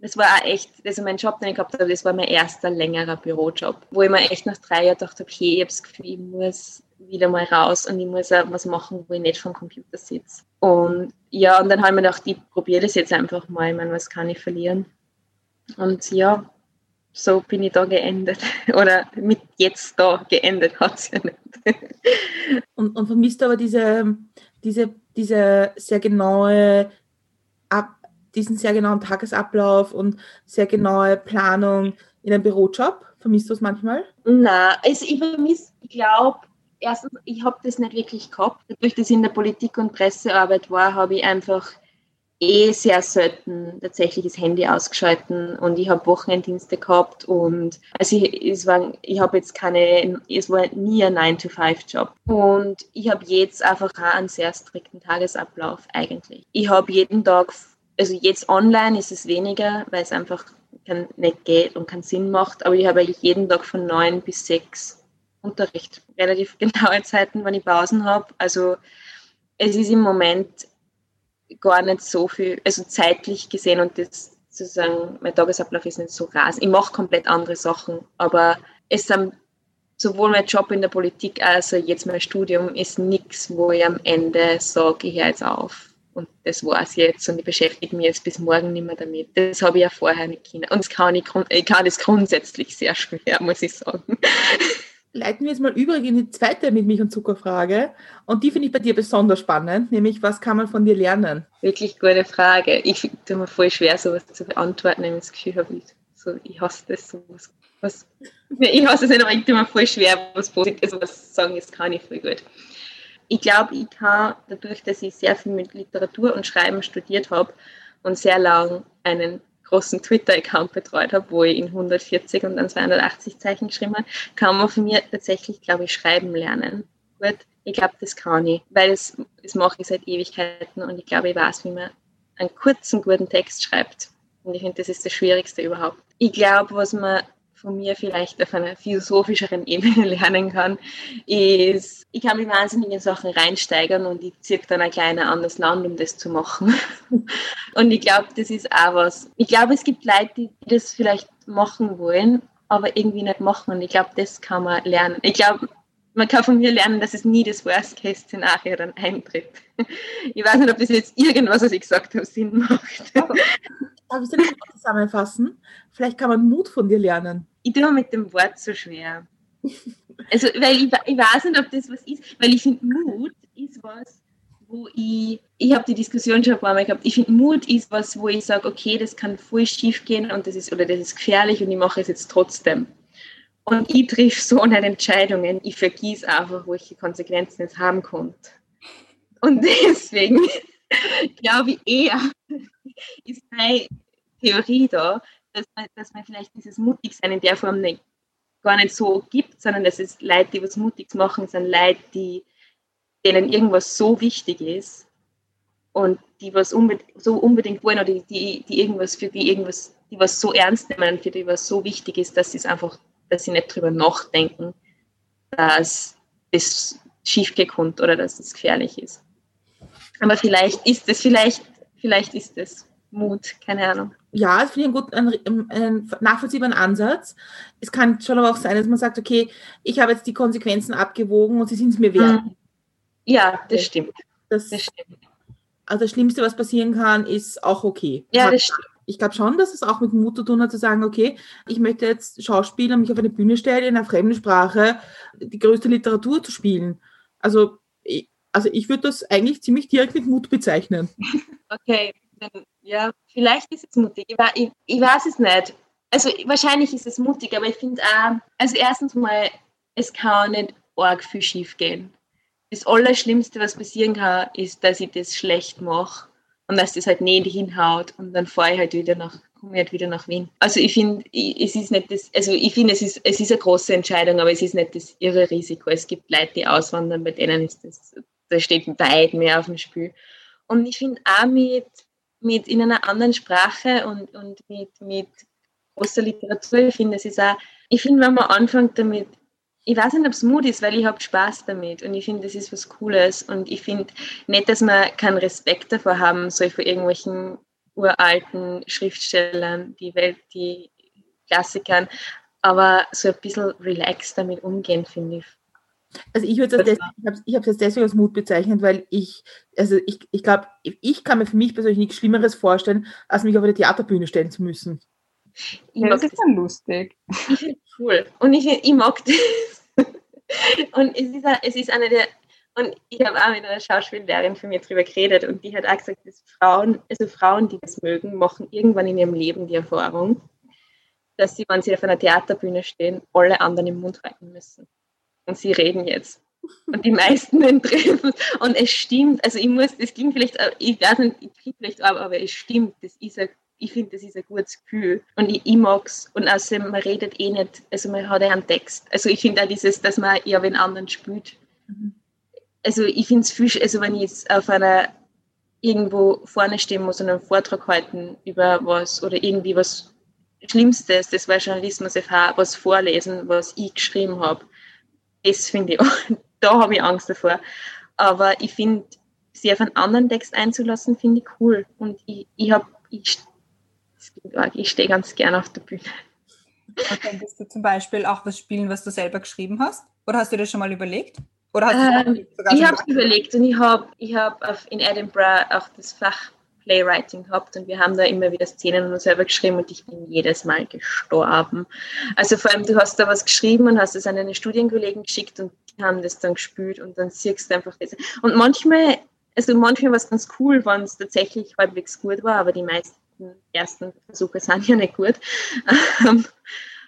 das war auch echt, also mein Job, den ich gehabt habe, das war mein erster längerer Bürojob, wo ich mir echt nach drei Jahren dachte, okay, ich habe das Gefühl, ich muss wieder mal raus und ich muss auch was machen, wo ich nicht vom Computer sitze. Und ja, und dann habe ich mir gedacht, ich probiere das jetzt einfach mal, ich meine, was kann ich verlieren? Und ja, so bin ich da geendet. *laughs* Oder mit jetzt da geendet hat es ja nicht. *laughs* und, und vermisst aber diese, diese, diese sehr genaue Ab diesen sehr genauen Tagesablauf und sehr genaue Planung in einem Bürojob? Vermisst du es manchmal? Nein, also ich vermisse, ich glaube, erstens, ich habe das nicht wirklich gehabt. Dadurch, dass ich in der Politik- und Pressearbeit war, habe ich einfach eh sehr selten tatsächlich das Handy ausgeschalten und ich habe Wochenenddienste gehabt und also ich, ich habe jetzt keine, es war nie ein 9-to-5-Job und ich habe jetzt einfach auch einen sehr strikten Tagesablauf eigentlich. Ich habe jeden Tag, also jetzt online ist es weniger, weil es einfach kein, nicht geht und keinen Sinn macht. Aber ich habe eigentlich jeden Tag von neun bis sechs Unterricht. Relativ *laughs* genaue Zeiten, wann ich Pausen habe. Also es ist im Moment gar nicht so viel, also zeitlich gesehen und das sozusagen, mein Tagesablauf ist nicht so rasend. Ich mache komplett andere Sachen, aber es sind sowohl mein Job in der Politik als auch jetzt mein Studium ist nichts, wo ich am Ende sage, ich höre jetzt auf. Und das war es jetzt und ich beschäftige mich jetzt bis morgen nicht mehr damit. Das habe ich ja vorher nicht können. Und das kann ich, ich kann das grundsätzlich sehr schwer, muss ich sagen. *laughs* Leiten wir jetzt mal über in die zweite mit Milch und Zucker Frage. Und die finde ich bei dir besonders spannend, nämlich was kann man von dir lernen? Wirklich gute Frage. Ich finde mir voll schwer, sowas zu beantworten, wenn ich das Gefühl habe, ich, so, ich hasse das sowas. Was, ich hasse es nicht, aber ich tue mir voll schwer, was Positives also was sagen, das kann ich voll gut. Ich glaube, ich kann, dadurch, dass ich sehr viel mit Literatur und Schreiben studiert habe und sehr lang einen großen Twitter-Account betreut habe, wo ich in 140 und dann 280 Zeichen geschrieben habe, kann man von mir tatsächlich, glaube ich, schreiben lernen. Gut, ich glaube, das kann ich, weil es, das mache ich seit Ewigkeiten und ich glaube, ich weiß, wie man einen kurzen, guten Text schreibt. Und ich finde, das ist das Schwierigste überhaupt. Ich glaube, was man von mir vielleicht auf einer philosophischeren Ebene *laughs* lernen kann, ist, ich kann mich wahnsinnig in Sachen reinsteigern und ich ziehe dann ein kleiner anderes Land, um das zu machen. *laughs* und ich glaube, das ist auch was. Ich glaube, es gibt Leute, die das vielleicht machen wollen, aber irgendwie nicht machen. Und ich glaube, das kann man lernen. Ich glaube, man kann von mir lernen, dass es nie das Worst-Case-Szenario dann eintritt. *laughs* Ich weiß nicht, ob das jetzt irgendwas, was ich gesagt habe, Sinn macht. Darf ich das zusammenfassen? Vielleicht kann man Mut von dir lernen ich tue mit dem Wort so schwer. Also, weil ich, ich weiß nicht, ob das was ist, weil ich finde, Mut ist was, wo ich, ich habe die Diskussion schon ein paar Mal gehabt, ich finde, Mut ist was, wo ich sage, okay, das kann voll schief gehen und das ist, oder das ist gefährlich und ich mache es jetzt trotzdem. Und ich triff so nicht Entscheidungen, ich vergieße einfach, welche Konsequenzen es haben könnte. Und *laughs* deswegen glaube ich eher, ist meine Theorie da, dass man, dass man vielleicht dieses Mutigsein in der Form nicht, gar nicht so gibt, sondern dass es Leute, die was Mutiges machen, sind Leute, die, denen irgendwas so wichtig ist und die was unbedingt, so unbedingt wollen oder die, die, irgendwas für die irgendwas, die was so ernst nehmen, für die was so wichtig ist, dass sie es einfach, dass sie nicht drüber nachdenken, dass das schiefgekommen oder dass es gefährlich ist. Aber vielleicht ist es, vielleicht, vielleicht ist es Mut, keine Ahnung. Ja, das finde ich einen, guten, einen, einen nachvollziehbaren Ansatz. Es kann schon aber auch sein, dass man sagt, okay, ich habe jetzt die Konsequenzen abgewogen und sie sind es mir wert. Mhm. Ja, das stimmt. Das, das, stimmt. Also das Schlimmste, was passieren kann, ist auch okay. Ja, das stimmt. Ich glaube schon, dass es auch mit Mut zu tun hat, zu sagen, okay, ich möchte jetzt Schauspieler mich auf eine Bühne stellen, in einer fremden Sprache die größte Literatur zu spielen. Also, ich, also ich würde das eigentlich ziemlich direkt mit Mut bezeichnen. Okay, dann, ja, vielleicht ist es mutig. Ich, ich, ich weiß es nicht. Also wahrscheinlich ist es mutig, aber ich finde auch, also erstens mal, es kann nicht arg viel schief gehen. Das Allerschlimmste, was passieren kann, ist, dass ich das schlecht mache und dass das halt nicht hinhaut und dann fahre ich halt wieder nach, komme halt wieder nach Wien. Also ich finde, es ist nicht das, also ich finde, es ist, es ist eine große Entscheidung, aber es ist nicht das irre Risiko. Es gibt Leute, die auswandern, bei denen ist das, da steht weit mehr auf dem Spiel. Und ich finde auch mit, mit in einer anderen Sprache und, und mit, mit großer Literatur. Ich finde, es ist auch, ich finde, wenn man anfängt damit, ich weiß nicht, ob es Mut ist, weil ich habe Spaß damit und ich finde, das ist was Cooles und ich finde nicht, dass man keinen Respekt davor haben soll vor irgendwelchen uralten Schriftstellern, die Welt, die Klassikern, aber so ein bisschen relaxed damit umgehen, finde ich. Also ich würde es ich habe es jetzt deswegen als Mut bezeichnet, weil ich, also ich, ich glaube, ich kann mir für mich persönlich nichts Schlimmeres vorstellen, als mich auf eine Theaterbühne stellen zu müssen. Ja, das ist dann lustig. Ich finde es cool. Und ich, ich mag das. *laughs* Und es ist, es ist eine der, und ich habe auch mit einer Schauspiellehrerin von mir darüber geredet und die hat auch gesagt, dass Frauen, also Frauen, die das mögen, machen irgendwann in ihrem Leben die Erfahrung, dass sie, wenn sie auf einer Theaterbühne stehen, alle anderen im Mund halten müssen und sie reden jetzt. Und die meisten den treffen. Und es stimmt, also ich muss, das klingt vielleicht, ich weiß nicht, ich klingt vielleicht ab, aber es stimmt, das ist ein, ich finde, das ist ein gutes Gefühl. Und ich, ich mag es. Und außerdem, man redet eh nicht, also man hat ja einen Text. Also ich finde auch dieses, dass man ja wenn anderen spielt. Mhm. Also ich finde es viel, also wenn ich jetzt auf einer irgendwo vorne stehen muss und einen Vortrag halten über was oder irgendwie was Schlimmstes, das war Journalismus FH, was vorlesen, was ich geschrieben habe. Das finde ich, *laughs* da habe ich Angst davor. Aber ich finde, sich auf einen anderen Text einzulassen, finde ich cool. Und ich, ich habe, ich, ich stehe ganz gerne auf der Bühne. Und könntest du zum Beispiel auch was spielen, was du selber geschrieben hast? Oder hast du das schon mal überlegt? Oder hast ähm, ich habe es überlegt und ich habe ich hab in Edinburgh auch das Fach Playwriting gehabt und wir haben da immer wieder Szenen und selber geschrieben und ich bin jedes Mal gestorben. Also vor allem, du hast da was geschrieben und hast es an deine Studienkollegen geschickt und die haben das dann gespült und dann siehst du einfach das. Und manchmal, also manchmal war es ganz cool, wenn es tatsächlich halbwegs gut war, aber die meisten ersten Versuche sind ja nicht gut. *laughs*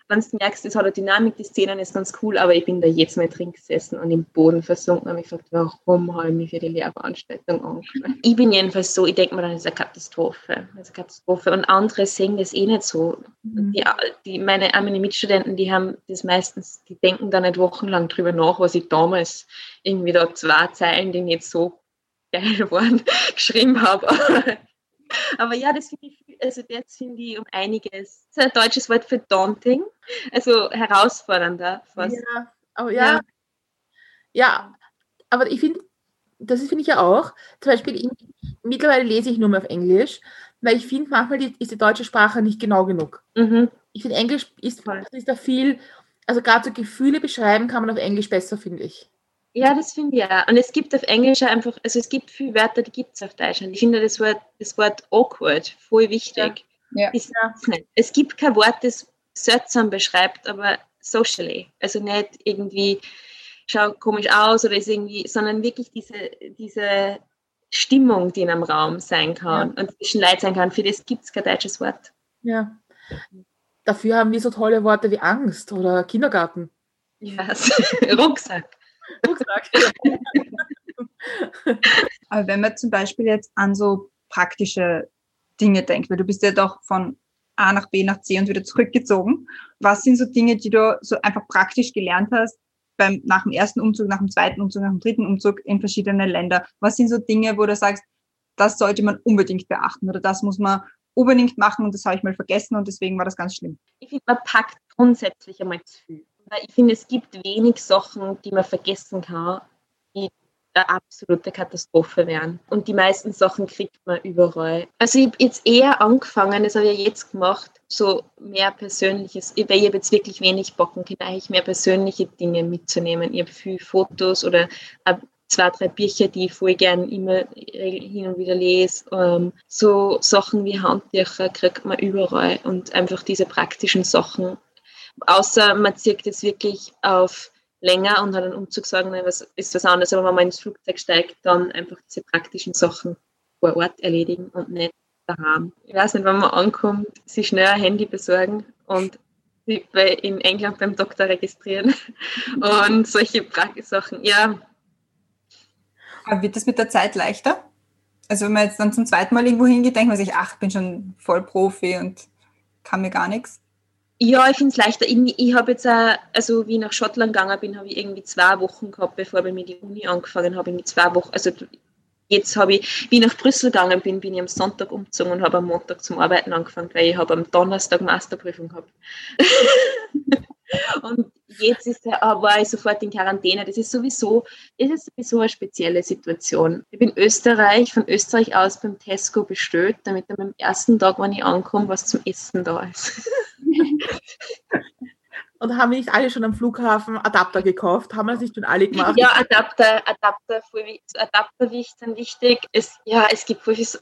Wenn du merkst, es hat eine Dynamik, die Szenen ist ganz cool, aber ich bin da jetzt mal drin gesessen und im Boden versunken und mich gefragt, warum habe ich mich für die Lehrveranstaltung angeschlossen? Ich bin jedenfalls so, ich denke mir dann, das ist eine Katastrophe. Das ist eine Katastrophe. Und andere sehen das eh nicht so. Mhm. Die, die, meine, meine Mitstudenten, die haben das meistens, die denken da nicht wochenlang drüber nach, was ich damals irgendwie da zwei Zeilen, die nicht so geil *laughs* waren, geschrieben habe. Aber ja, das finde ich, also jetzt finde ich um einiges. Das ist ein deutsches Wort für daunting, also herausfordernder fast. Ja, oh, ja. ja. ja aber ich finde, das finde ich ja auch. Zum Beispiel, ich, mittlerweile lese ich nur mehr auf Englisch, weil ich finde, manchmal die, ist die deutsche Sprache nicht genau genug. Mhm. Ich finde, Englisch ist, ist da viel, also gerade so Gefühle beschreiben kann man auf Englisch besser, finde ich. Ja, das finde ich auch. Und es gibt auf Englisch einfach, also es gibt viele Wörter, die gibt es auf Deutsch. Und ich finde das Wort, das Wort awkward voll wichtig. Ja. Ja. Es gibt kein Wort, das seltsam beschreibt, aber socially. Also nicht irgendwie schaut komisch aus oder ist irgendwie, sondern wirklich diese, diese Stimmung, die in einem Raum sein kann ja. und zwischen Leid sein kann. Für das gibt es kein deutsches Wort. Ja. Dafür haben wir so tolle Worte wie Angst oder Kindergarten. Ja, *laughs* Rucksack. *laughs* Aber wenn man zum Beispiel jetzt an so praktische Dinge denkt, weil du bist ja doch von A nach B nach C und wieder zurückgezogen. Was sind so Dinge, die du so einfach praktisch gelernt hast beim, nach dem ersten Umzug, nach dem zweiten Umzug, nach dem dritten Umzug in verschiedene Länder? Was sind so Dinge, wo du sagst, das sollte man unbedingt beachten oder das muss man unbedingt machen und das habe ich mal vergessen und deswegen war das ganz schlimm? Ich finde, man packt grundsätzlich einmal zu viel. Weil ich finde, es gibt wenig Sachen, die man vergessen kann, die eine absolute Katastrophe wären. Und die meisten Sachen kriegt man überall. Also ich habe jetzt eher angefangen, das habe ich jetzt gemacht, so mehr Persönliches, weil ich habe jetzt wirklich wenig Bocken, eigentlich mehr persönliche Dinge mitzunehmen. Ich habe viele Fotos oder zwei, drei Bücher, die ich voll gern immer hin und wieder lese. Ähm, so Sachen wie Handtücher kriegt man überall und einfach diese praktischen Sachen Außer man zieht es wirklich auf länger und hat einen Umzug sagen, was ist was anderes, aber wenn man ins Flugzeug steigt, dann einfach diese praktischen Sachen vor Ort erledigen und nicht daheim. Ich weiß nicht, wenn man ankommt, sich schnell ein Handy besorgen und in England beim Doktor registrieren *laughs* und solche Sachen. Ja. Aber wird das mit der Zeit leichter? Also wenn man jetzt dann zum zweiten Mal irgendwo hingeht, denkt man sich, ach, ich bin schon voll Profi und kann mir gar nichts. Ja, ich finde es leichter. Ich, ich habe jetzt auch, also wie ich nach Schottland gegangen bin, habe ich irgendwie zwei Wochen gehabt, bevor ich mit die Uni angefangen habe, irgendwie zwei Wochen, also jetzt habe ich, wie ich nach Brüssel gegangen bin, bin ich am Sonntag umgezogen und habe am Montag zum Arbeiten angefangen, weil ich habe am Donnerstag Masterprüfung gehabt. *laughs* und jetzt ist der, war ich sofort in Quarantäne. Das ist sowieso, das ist sowieso eine spezielle Situation. Ich bin Österreich, von Österreich aus beim Tesco bestellt, damit am ersten Tag, wenn ich ankomme, was zum Essen da ist. *laughs* Und haben nicht alle schon am Flughafen Adapter gekauft? Haben wir das nicht schon alle gemacht? Ja, Adapter, Adapter, Adapter sind wichtig. Es, ja, es gibt voll so,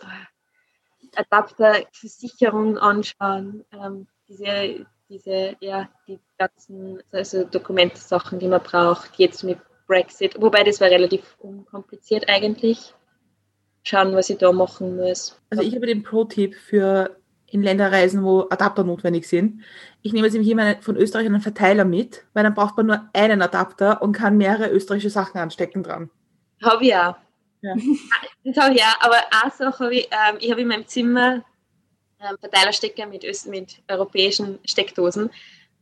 Adapter, Versicherungen anschauen, ähm, diese, diese, ja, die ganzen also Dokumentsachen, die man braucht, jetzt mit Brexit, wobei das war relativ unkompliziert eigentlich. Schauen, was ich da machen muss. Also ich habe den Pro-Tipp für in Länder reisen, wo Adapter notwendig sind. Ich nehme jetzt hier von Österreich einen Verteiler mit, weil dann braucht man nur einen Adapter und kann mehrere österreichische Sachen anstecken dran. Habe ich auch. Ja. *laughs* Das habe ich auch, aber eine Sache habe ich, ähm, ich habe in meinem Zimmer Verteilerstecker mit, mit europäischen Steckdosen,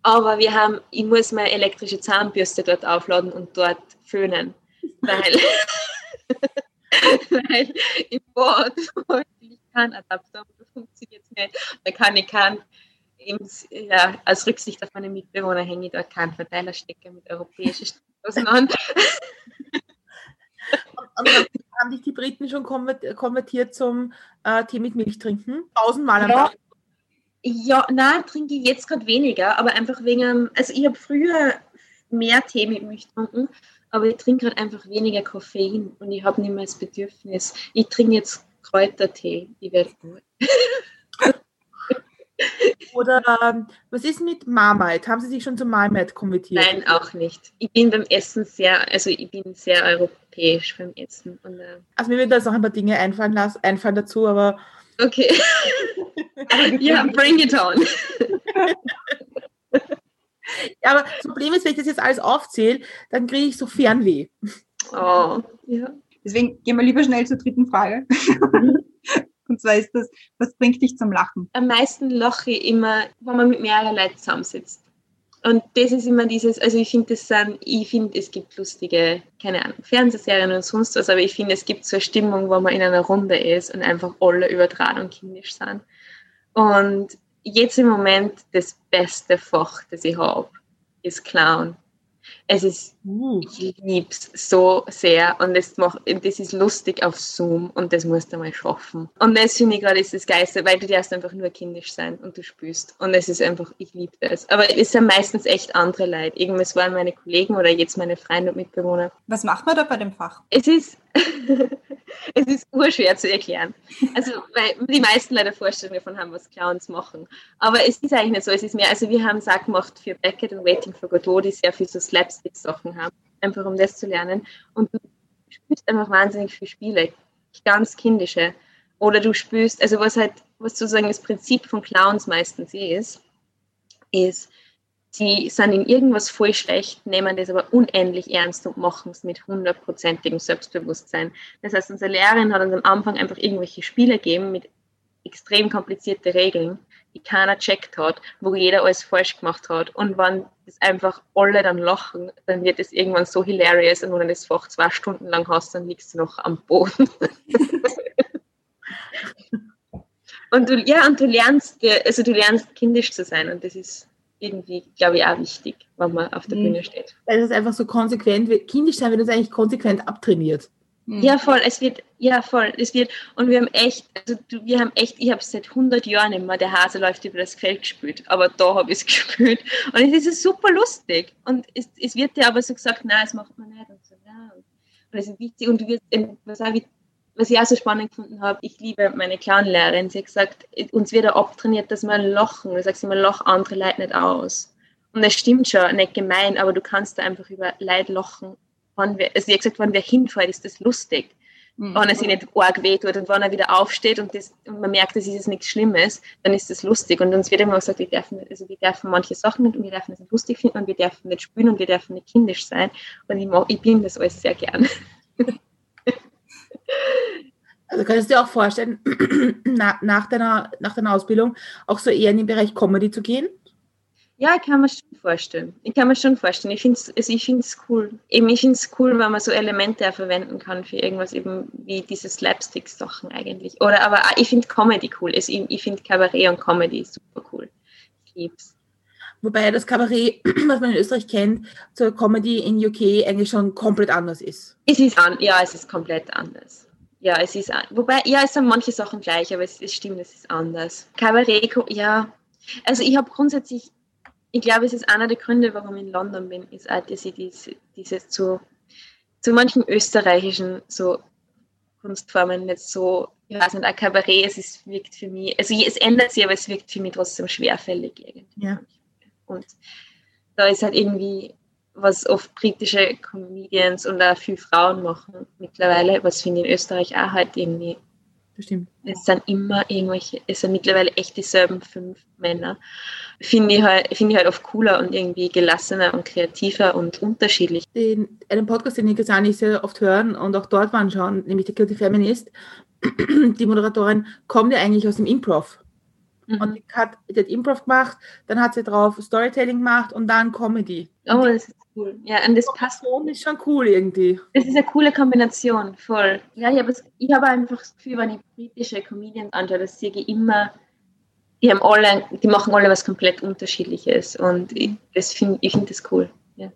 aber wir haben, ich muss meine elektrische Zahnbürste dort aufladen und dort föhnen, weil, *laughs* weil im Bad keinen Adapter, aber das funktioniert nicht. Da kann ich keinen ja, aus Rücksicht auf meine Mitbewohner hänge ich da keinen Verteilerstecker mit europäischen Steckdosen an. *laughs* *laughs* Und haben dich die Briten schon konvertiert zum äh, Tee mit Milch trinken? Tausendmal am Ja. Tag. Ja, nein, trinke ich jetzt gerade weniger, aber einfach wegen, also ich habe früher mehr Tee mit Milch getrunken, aber ich trinke gerade einfach weniger Koffein und ich habe nicht mehr das Bedürfnis. Ich trinke jetzt Kräutertee. Ich werde gut. *laughs* Oder ähm, was ist mit Marmite? Haben Sie sich schon zum Marmite konvertiert? Nein, auch nicht. Ich bin beim Essen sehr, also ich bin sehr europäisch beim Essen. Und, äh, Also mir würden da jetzt noch ein paar Dinge einfallen, lassen, einfallen dazu, aber okay. *laughs* ja, bring it on. *laughs* Ja, aber das Problem ist, wenn ich das jetzt alles aufzähle, dann kriege ich so Fernweh. Oh, ja. Deswegen gehen wir lieber schnell zur dritten Frage. *laughs* Und zwar ist das, was bringt dich zum Lachen? am meisten lache ich immer, wenn man mit mehreren Leuten zusammensitzt. Und das ist immer dieses, also ich finde, das sind, ich finde, es gibt lustige, keine Ahnung, Fernsehserien und sonst was, aber ich finde, es gibt so eine Stimmung, wo man in einer Runde ist und einfach alle übertragen und kindisch sind. Und jetzt im Moment das beste Fach, das ich habe, ist Clown. Es ist Uh. ich lieb's so sehr und das, macht, das ist lustig auf Zoom und das musst du mal schaffen. Und das finde ich gerade ist das Geiste, weil du darfst einfach nur kindisch sein und du spürst. Und es ist einfach, ich liebe das. Aber es sind meistens echt andere Leute. Irgendwas waren meine Kollegen oder jetzt meine Freunde und Mitbewohner. Was macht man da bei dem Fach? Es ist, *laughs* es ist urschwer zu erklären. Also, weil die meisten leider Vorstellungen davon haben, was Clowns machen. Aber es ist eigentlich nicht so. Es ist mehr, also wir haben es auch gemacht für Beckett und Waiting for Godot, die sehr viel so Slapstick-Sachen haben, einfach um das zu lernen. Und du spielst einfach wahnsinnig viele Spiele, ganz kindische. Oder du spielst, also was halt, was sozusagen das Prinzip von Clowns meistens ist, ist, sie sind in irgendwas voll schlecht, nehmen das aber unendlich ernst und machen es mit hundertprozentigem Selbstbewusstsein. Das heißt, unsere Lehrerin hat uns am Anfang einfach irgendwelche Spiele gegeben mit extrem komplizierten Regeln, die keiner checkt hat, wo jeder alles falsch gemacht hat. Und wenn das einfach alle dann lachen, dann wird es irgendwann so hilarious und wenn du das Fach zwei Stunden lang hast, dann liegst du noch am Boden. *laughs* und du, ja, und du lernst, also du lernst kindisch zu sein und das ist irgendwie, glaube ich, auch wichtig, wenn man auf der Mhm. Bühne steht. Weil das einfach so konsequent wird. Kindisch sein wird uns eigentlich konsequent abtrainiert. Hm. Ja, voll, es wird, ja, voll, es wird, und wir haben echt, also wir haben echt, ich habe seit 100 Jahren immer, der Hase läuft über das Feld gespielt, aber da habe ich es *laughs* gespielt. Und es ist super lustig. Und es, es wird dir aber so gesagt, nein, das macht man nicht und so, ja, und, es ist wichtig und du wirst, was, auch, was ich auch so spannend gefunden habe, ich liebe meine Clownlehrerin, sie hat gesagt, uns wird auch abtrainiert, dass wir lachen, du sagst immer, lach andere Leute nicht aus. Und das stimmt schon, nicht gemein, aber du kannst da einfach über Leute lachen, wenn wir, also hat gesagt, wenn wer hinfällt, ist das lustig Hm. wenn er sich nicht arg wehtut und wenn er wieder aufsteht und, das, und man merkt, das ist jetzt nichts Schlimmes, dann ist das lustig. Und uns wird immer gesagt, wir dürfen, also wir dürfen manche Sachen nicht und wir dürfen es nicht lustig finden und wir dürfen nicht spielen und wir dürfen nicht kindisch sein. Und ich, mag, ich bin das alles sehr gern. *laughs* Also könntest du dir auch vorstellen, *clears throat* na, nach, deiner, nach deiner Ausbildung auch so eher in den Bereich Comedy zu gehen? Ja, ich kann mir schon vorstellen. Ich kann mir schon vorstellen. Ich finde es also ich find's cool. Eben, ich finde es cool, wenn man so Elemente auch verwenden kann für irgendwas eben wie diese Slapstick-Sachen eigentlich. Oder aber ich finde Comedy cool. Also ich, ich finde Kabarett und Comedy super cool. Ich lieb's. Wobei das Kabarett, *clears throat* was man in Österreich kennt, zur Comedy in UK eigentlich schon komplett anders ist. Es ist an, ja, es ist komplett anders. Ja, es ist an, wobei, ja, es sind manche Sachen gleich, aber es, es stimmt, es ist anders. Kabarett, ja, also ich habe grundsätzlich, ich glaube, es ist einer der Gründe, warum ich in London bin, ist auch, dass ich diese, diese zu, zu manchen österreichischen so Kunstformen nicht so, ich weiß nicht, ein Kabarett, es ist, wirkt für mich, also es ändert sich, aber es wirkt für mich trotzdem schwerfällig irgendwie. Ja. Und da ist halt irgendwie, was oft britische Comedians und auch viele Frauen machen mittlerweile, was finde ich in Österreich auch halt irgendwie, Bestimmt. es sind immer irgendwelche, es sind mittlerweile echt dieselben fünf Männer. Finde ich, halt, finde ich halt oft cooler und irgendwie gelassener und kreativer und unterschiedlich. Den, einen Podcast, den Nika Sani sehr oft hören und auch dort anschauen, nämlich der Guilty Feminist, *clears throat* die Moderatorin kommt ja eigentlich aus dem Improv. Und die hat, die hat Improv gemacht, dann hat sie drauf Storytelling gemacht und dann Comedy. Oh, das ist cool. Ja, und das passt. Und ist schon cool irgendwie. Das ist eine coole Kombination, voll. Ja, ich habe, habe einfach das Gefühl, wenn ich britische Comedians anschaue, dass sie immer die haben alle, die machen alle was komplett Unterschiedliches und ich, das find, ich finde das cool. Ja.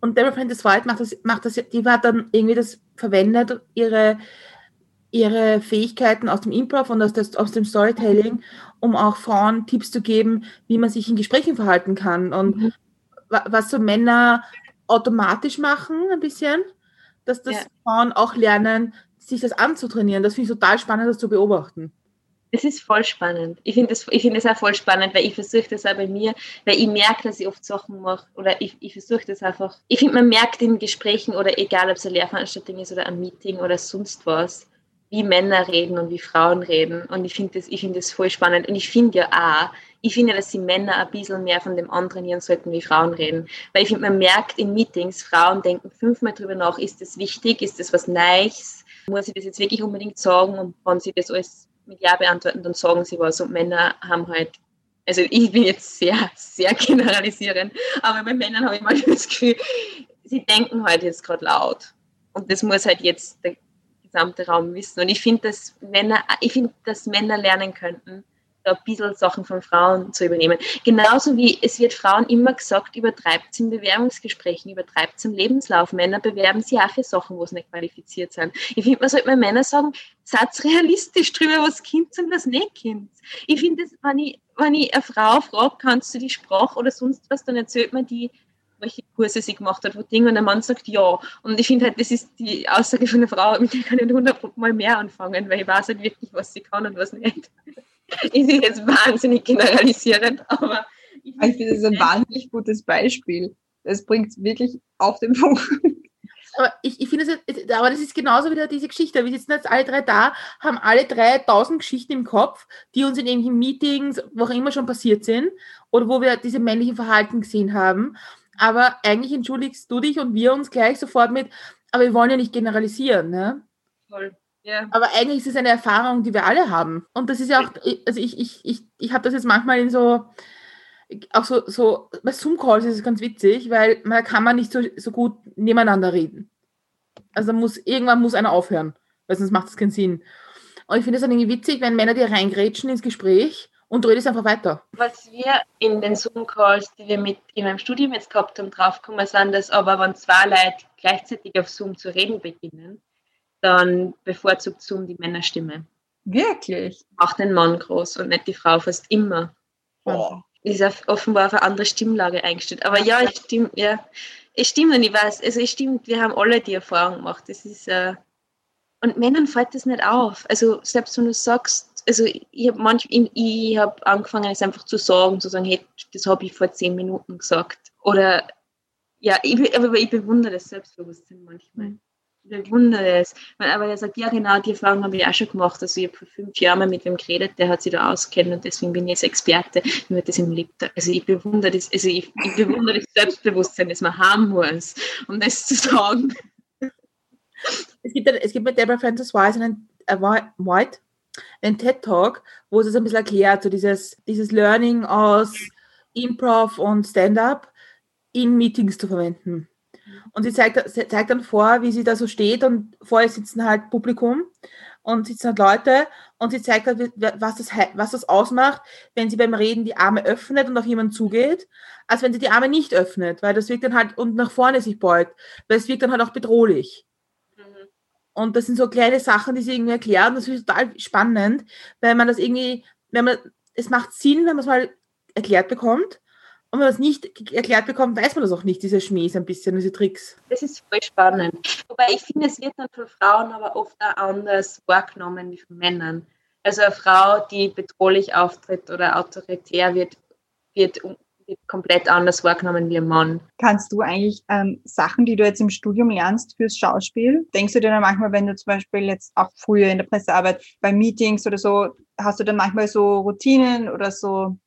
Und Deborah Prentice White macht das, macht das, die hat dann irgendwie das verwendet, ihre, ihre Fähigkeiten aus dem Improv und aus, das, aus dem Storytelling, um auch Frauen Tipps zu geben, wie man sich in Gesprächen verhalten kann und mhm. was so Männer automatisch machen, ein bisschen, dass das ja. Frauen auch lernen, sich das anzutrainieren. Das finde ich total spannend, das zu beobachten. Das ist voll spannend. Ich finde das, find das auch voll spannend, weil ich versuche das auch bei mir, weil ich merke, dass ich oft Sachen mache oder ich, ich versuche das einfach. Ich finde, man merkt in Gesprächen oder egal, ob es eine Lehrveranstaltung ist oder ein Meeting oder sonst was, wie Männer reden und wie Frauen reden. Und ich finde das, find das voll spannend. Und ich finde ja auch, ich finde, dass die Männer ein bisschen mehr von dem antrainieren sollten, wie Frauen reden. Weil ich finde, man merkt in Meetings, Frauen denken fünfmal drüber nach, ist das wichtig, ist das was Neues, muss ich das jetzt wirklich unbedingt sagen und wenn sie das alles mit Ja beantworten, dann sagen sie was. Und Männer haben halt, also ich bin jetzt sehr, sehr generalisierend, aber bei Männern habe ich mal das Gefühl, sie denken halt jetzt gerade laut. Und das muss halt jetzt gesamte Raum wissen. Und ich finde, dass Männer, dass Männer lernen könnten, da ein bisschen Sachen von Frauen zu übernehmen. Genauso wie es wird Frauen immer gesagt, übertreibt es in Bewerbungsgesprächen, übertreibt es im Lebenslauf. Männer bewerben sich auch für Sachen, wo sie nicht qualifiziert sind. Ich finde, man sollte mal Männer sagen, seid realistisch drüber, was Kind und was nicht Kind. Ich finde, wenn ich, wenn ich eine Frau frage, kannst du die Sprache oder sonst was, dann erzählt man die, welche Kurse sie gemacht hat, wo Ding, und der Mann sagt ja. Und ich finde halt, das ist die Aussage von einer Frau, mit der kann ich hundertmal mehr anfangen, weil ich weiß halt wirklich, was sie kann und was nicht *laughs* ist jetzt wahnsinnig generalisierend, aber ich, ich finde, das ist ein wahnsinnig gutes Beispiel. Das bringt es wirklich auf den Punkt. Aber ich, ich finde, das, aber das ist genauso wieder diese Geschichte. Wir sitzen jetzt alle drei da, haben alle drei tausend Geschichten im Kopf, die uns in irgendwelchen Meetings, wo auch immer schon passiert sind, oder wo wir diese männlichen Verhalten gesehen haben. Aber eigentlich entschuldigst du dich und wir uns gleich sofort mit, aber wir wollen ja nicht generalisieren. Ne? Voll. Ja. Aber eigentlich ist es eine Erfahrung, die wir alle haben. Und das ist ja auch, also ich, ich, ich, ich habe das jetzt manchmal in so, auch so, so bei Zoom-Calls ist es ganz witzig, weil man kann man nicht so, so gut nebeneinander reden. Also muss, irgendwann muss einer aufhören, weil sonst macht es keinen Sinn. Und ich finde es dann irgendwie witzig, wenn Männer dir reingrätschen ins Gespräch und du redest einfach weiter. Was wir in den Zoom-Calls, die wir mit in meinem Studium jetzt gehabt haben, draufgekommen sind, dass aber wenn zwei Leute gleichzeitig auf Zoom zu reden beginnen, dann bevorzugt Zoom die Männerstimme. Wirklich? Auch den Mann groß und nicht die Frau fast immer. Oh. Ist auf, offenbar auf eine andere Stimmlage eingestellt. Aber ja, es stimmt, ja. Es stimmt und ich weiß, also es stimmt, wir haben alle die Erfahrung gemacht. Das ist, äh, und Männern fällt das nicht auf. Also selbst wenn du sagst, also ich habe manchmal, ich, ich habe angefangen, es einfach zu sagen, zu sagen, hey, das habe ich vor zehn Minuten gesagt. Oder ja, ich, aber ich bewundere das Selbstbewusstsein manchmal bewundere es. Aber er sagt, ja genau, die Erfahrung habe ich auch schon gemacht. Also ich habe vor fünf Jahren mal mit wem geredet, der hat sich da auskennt und deswegen bin ich jetzt Experte. Nur das im Leben. Also ich bewundere das, also ich, ich bewundere das Selbstbewusstsein, das man haben muss, um das zu sagen. Es gibt, es gibt mit Deborah Francis Wise einen, White einen TED-Talk, wo sie es ein bisschen erklärt, so dieses, dieses Learning aus Improv und Stand-up in Meetings zu verwenden. Und sie zeigt, sie zeigt dann vor, wie sie da so steht und vor ihr sitzen halt Publikum und sitzen halt Leute und sie zeigt halt, was das, was das ausmacht, wenn sie beim Reden die Arme öffnet und auf jemanden zugeht, als wenn sie die Arme nicht öffnet, weil das wirkt dann halt und nach vorne sich beugt, weil es wirkt dann halt auch bedrohlich. Und das sind so kleine Sachen, die sie irgendwie erklären. Das ist total spannend, weil man das irgendwie, wenn man, es macht Sinn, wenn man es mal erklärt bekommt. Und wenn man es nicht erklärt bekommt, weiß man das auch nicht, diese Schmähs ein bisschen, diese Tricks. Das ist voll spannend. Wobei ich finde, es wird dann von Frauen aber oft auch anders wahrgenommen wie von Männern. Also eine Frau, die bedrohlich auftritt oder autoritär wird, wird, wird komplett anders wahrgenommen wie ein Mann. Kannst du eigentlich ähm, Sachen, die du jetzt im Studium lernst fürs Schauspiel, denkst du dir dann manchmal, wenn du zum Beispiel jetzt auch früher in der Pressearbeit bei Meetings oder so, hast du dann manchmal so Routinen oder so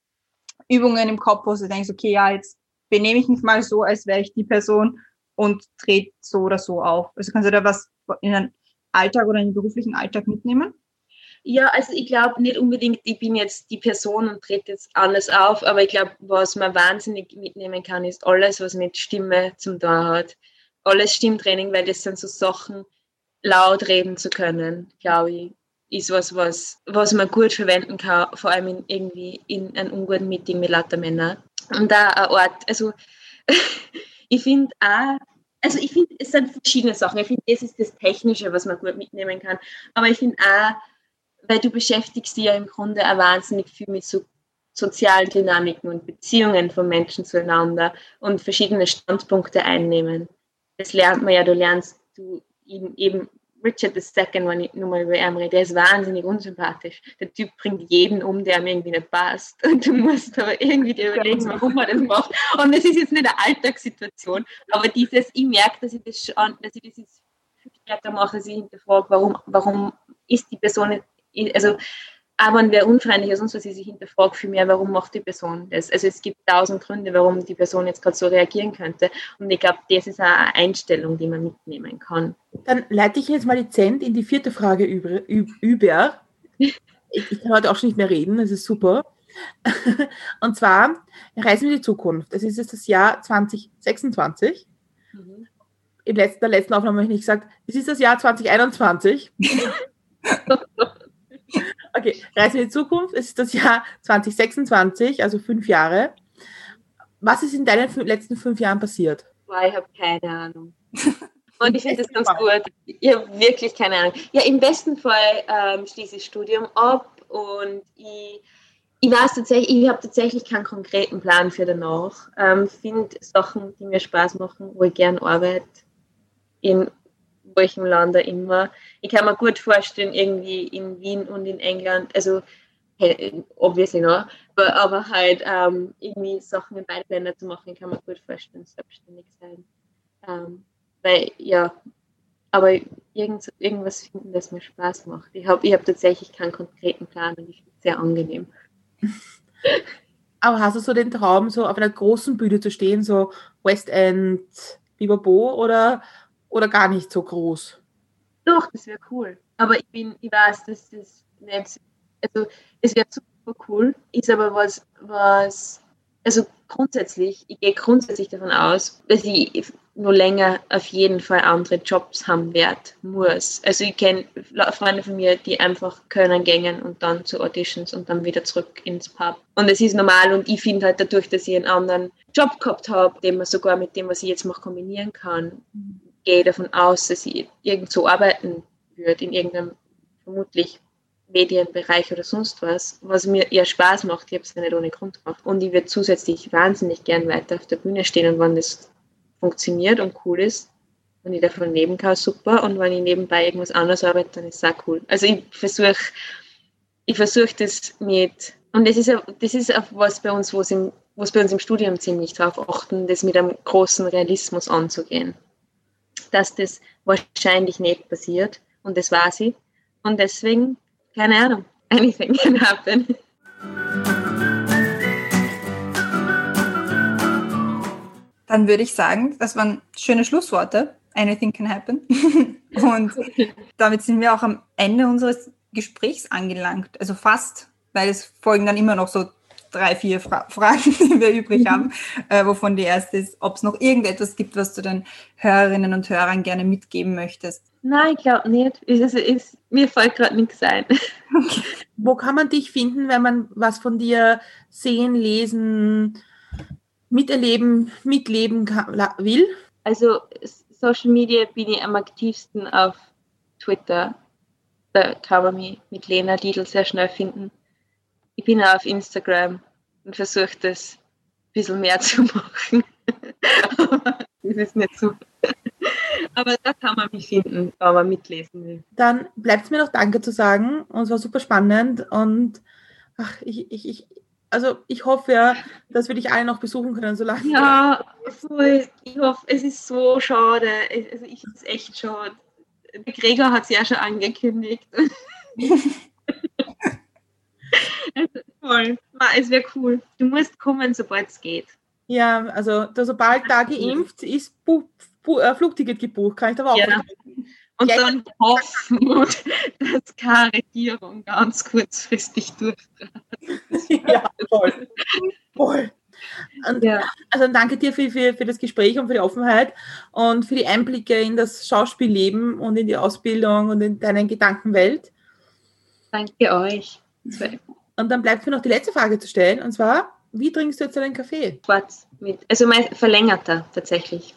Übungen im Kopf, wo du denkst, okay, ja, jetzt benehme ich mich mal so, als wäre ich die Person und trete so oder so auf. Also kannst du da was in den Alltag oder in den beruflichen Alltag mitnehmen? Ja, also ich glaube nicht unbedingt, ich bin jetzt die Person und trete jetzt anders auf, aber ich glaube, was man wahnsinnig mitnehmen kann, ist alles, was mit Stimme zum Tor hat. Alles Stimmtraining, weil das sind so Sachen, laut reden zu können, glaube ich, ist was, was, was man gut verwenden kann, vor allem in, irgendwie in einem unguten Meeting mit lauter Männern. Und da ein Ort, also *laughs* ich finde auch, also ich finde, es sind verschiedene Sachen. Ich finde, das ist das Technische, was man gut mitnehmen kann. Aber ich finde auch, weil du beschäftigst dich ja im Grunde auch wahnsinnig viel mit so sozialen Dynamiken und Beziehungen von Menschen zueinander und verschiedene Standpunkte einnehmen. Das lernt man ja, du lernst du eben, eben Richard II, wenn ich nur mal über ihn rede, der ist wahnsinnig unsympathisch. Der Typ bringt jeden um, der ihm irgendwie nicht passt. *laughs* Und du musst aber irgendwie dir überlegen, warum er das macht. Und das ist jetzt nicht eine Alltagssituation, aber dieses, ich merke, dass ich das schon, dass ich das jetzt stärker mache, dass ich hinterfrage, warum, warum ist die Person also aber wenn wer unfreundlich ist und so, sie sich hinterfragt viel mehr, warum macht die Person das? Also es gibt tausend Gründe, warum die Person jetzt gerade so reagieren könnte. Und ich glaube, das ist auch eine Einstellung, die man mitnehmen kann. Dann leite ich jetzt mal dezent in die vierte Frage über. über. Ich, ich kann heute auch schon nicht mehr reden, das ist super. *laughs* Und zwar Reisen wir in die Zukunft. Es ist jetzt das Jahr 2026. Mhm. In der letzten Aufnahme habe ich nicht gesagt, es ist das Jahr 2021. *laughs* Okay, Reisen in die Zukunft. Es ist das Jahr 2026, also fünf Jahre. Was ist in deinen letzten fünf Jahren passiert? Boah, ich habe keine Ahnung. Und ich finde das ganz gut. Ich habe wirklich keine Ahnung. Ja, im besten Fall ähm, schließe ich Studium ab und ich, ich weiß tatsächlich, ich habe tatsächlich keinen konkreten Plan für danach. Ähm, finde Sachen, die mir Spaß machen, wo ich gerne arbeite, in welchem Land auch immer. Ich kann mir gut vorstellen, irgendwie in Wien und in England, also obviously noch, aber, aber halt ähm, irgendwie Sachen in beiden Ländern zu machen, kann man gut vorstellen, selbstständig sein. Ähm, weil, ja, aber irgend, irgendwas finden, das mir Spaß macht. Ich habe ich hab tatsächlich keinen konkreten Plan und ich finde es sehr angenehm. *laughs* Aber hast du so den Traum, so auf einer großen Bühne zu stehen, so West End, Biberbo oder oder gar nicht so groß? Doch, das wäre cool. Aber ich bin, ich weiß, dass das nicht, also es wäre super cool, ist aber was, was, also grundsätzlich, ich gehe grundsätzlich davon aus, dass ich nur länger auf jeden Fall andere Jobs haben werde, muss. Also ich kenne Freunde von mir, die einfach können gängen und dann zu Auditions und dann wieder zurück ins Pub. Und es ist normal und ich finde halt dadurch, dass ich einen anderen Job gehabt habe, den man sogar mit dem, was ich jetzt mache, kombinieren kann, gehe davon aus, dass sie irgendwo arbeiten wird, in irgendeinem vermutlich Medienbereich oder sonst was, was mir eher Spaß macht. Ich habe es ja nicht ohne Grund gemacht. Und ich würde zusätzlich wahnsinnig gern weiter auf der Bühne stehen und wenn das funktioniert und cool ist, wenn ich davon leben kann, super. Und wenn ich nebenbei irgendwas anderes arbeite, dann ist es auch cool. Also ich versuche ich versuche das mit, und das ist, das ist auch was bei uns, wo es bei uns im Studium ziemlich drauf achten, das mit einem großen Realismus anzugehen dass das wahrscheinlich nicht passiert. Und das war sie. Und deswegen, keine Ahnung, *laughs* anything can happen. Dann würde ich sagen, das waren schöne Schlussworte. Anything can happen. *laughs* Und damit sind wir auch am Ende unseres Gesprächs angelangt. Also fast, weil es folgen dann immer noch so drei, vier Fra Fragen, *laughs* die wir übrig haben, mhm. äh, wovon die erste ist, ob es noch irgendetwas gibt, was du den Hörerinnen und Hörern gerne mitgeben möchtest. Nein, ich glaube nicht. Ist, ist, mir fällt gerade nichts ein. *laughs* Okay. Wo kann man dich finden, wenn man was von dir sehen, lesen, miterleben, mitleben kann, will? Also Social Media bin ich am aktivsten auf Twitter. Da kann man mich mit Lena Lidl sehr schnell finden ich bin auch auf Instagram und versuche das ein bisschen mehr *laughs* zu machen. Das ist nicht so. Aber da kann man mich finden, wenn man mitlesen will. Dann bleibt es mir noch Danke zu sagen. Und es war super spannend. Und ach, ich, ich, ich, also ich hoffe ja, dass wir dich alle noch besuchen können, solange. Ja, voll. Ich hoffe, es ist so schade. Also ich es echt schade. Der Gregor hat es ja schon angekündigt. *laughs* Voll. Es wäre cool. Du musst kommen, sobald es geht. Ja, also da, sobald da geimpft ist, Bu Bu äh, Flugticket gebucht, kann ich aber auch. Ja. Und ja, dann hoffen, dass keine Regierung ganz kurzfristig durchtrat. ja, voll. voll. Und, ja. Also danke dir für, für, für das Gespräch und für die Offenheit und für die Einblicke in das Schauspielleben und in die Ausbildung und in deine Gedankenwelt. Danke euch. Und dann bleibt mir noch die letzte Frage zu stellen, und zwar, wie trinkst du jetzt deinen Kaffee? Schwarz. Mit, also mein verlängerter tatsächlich.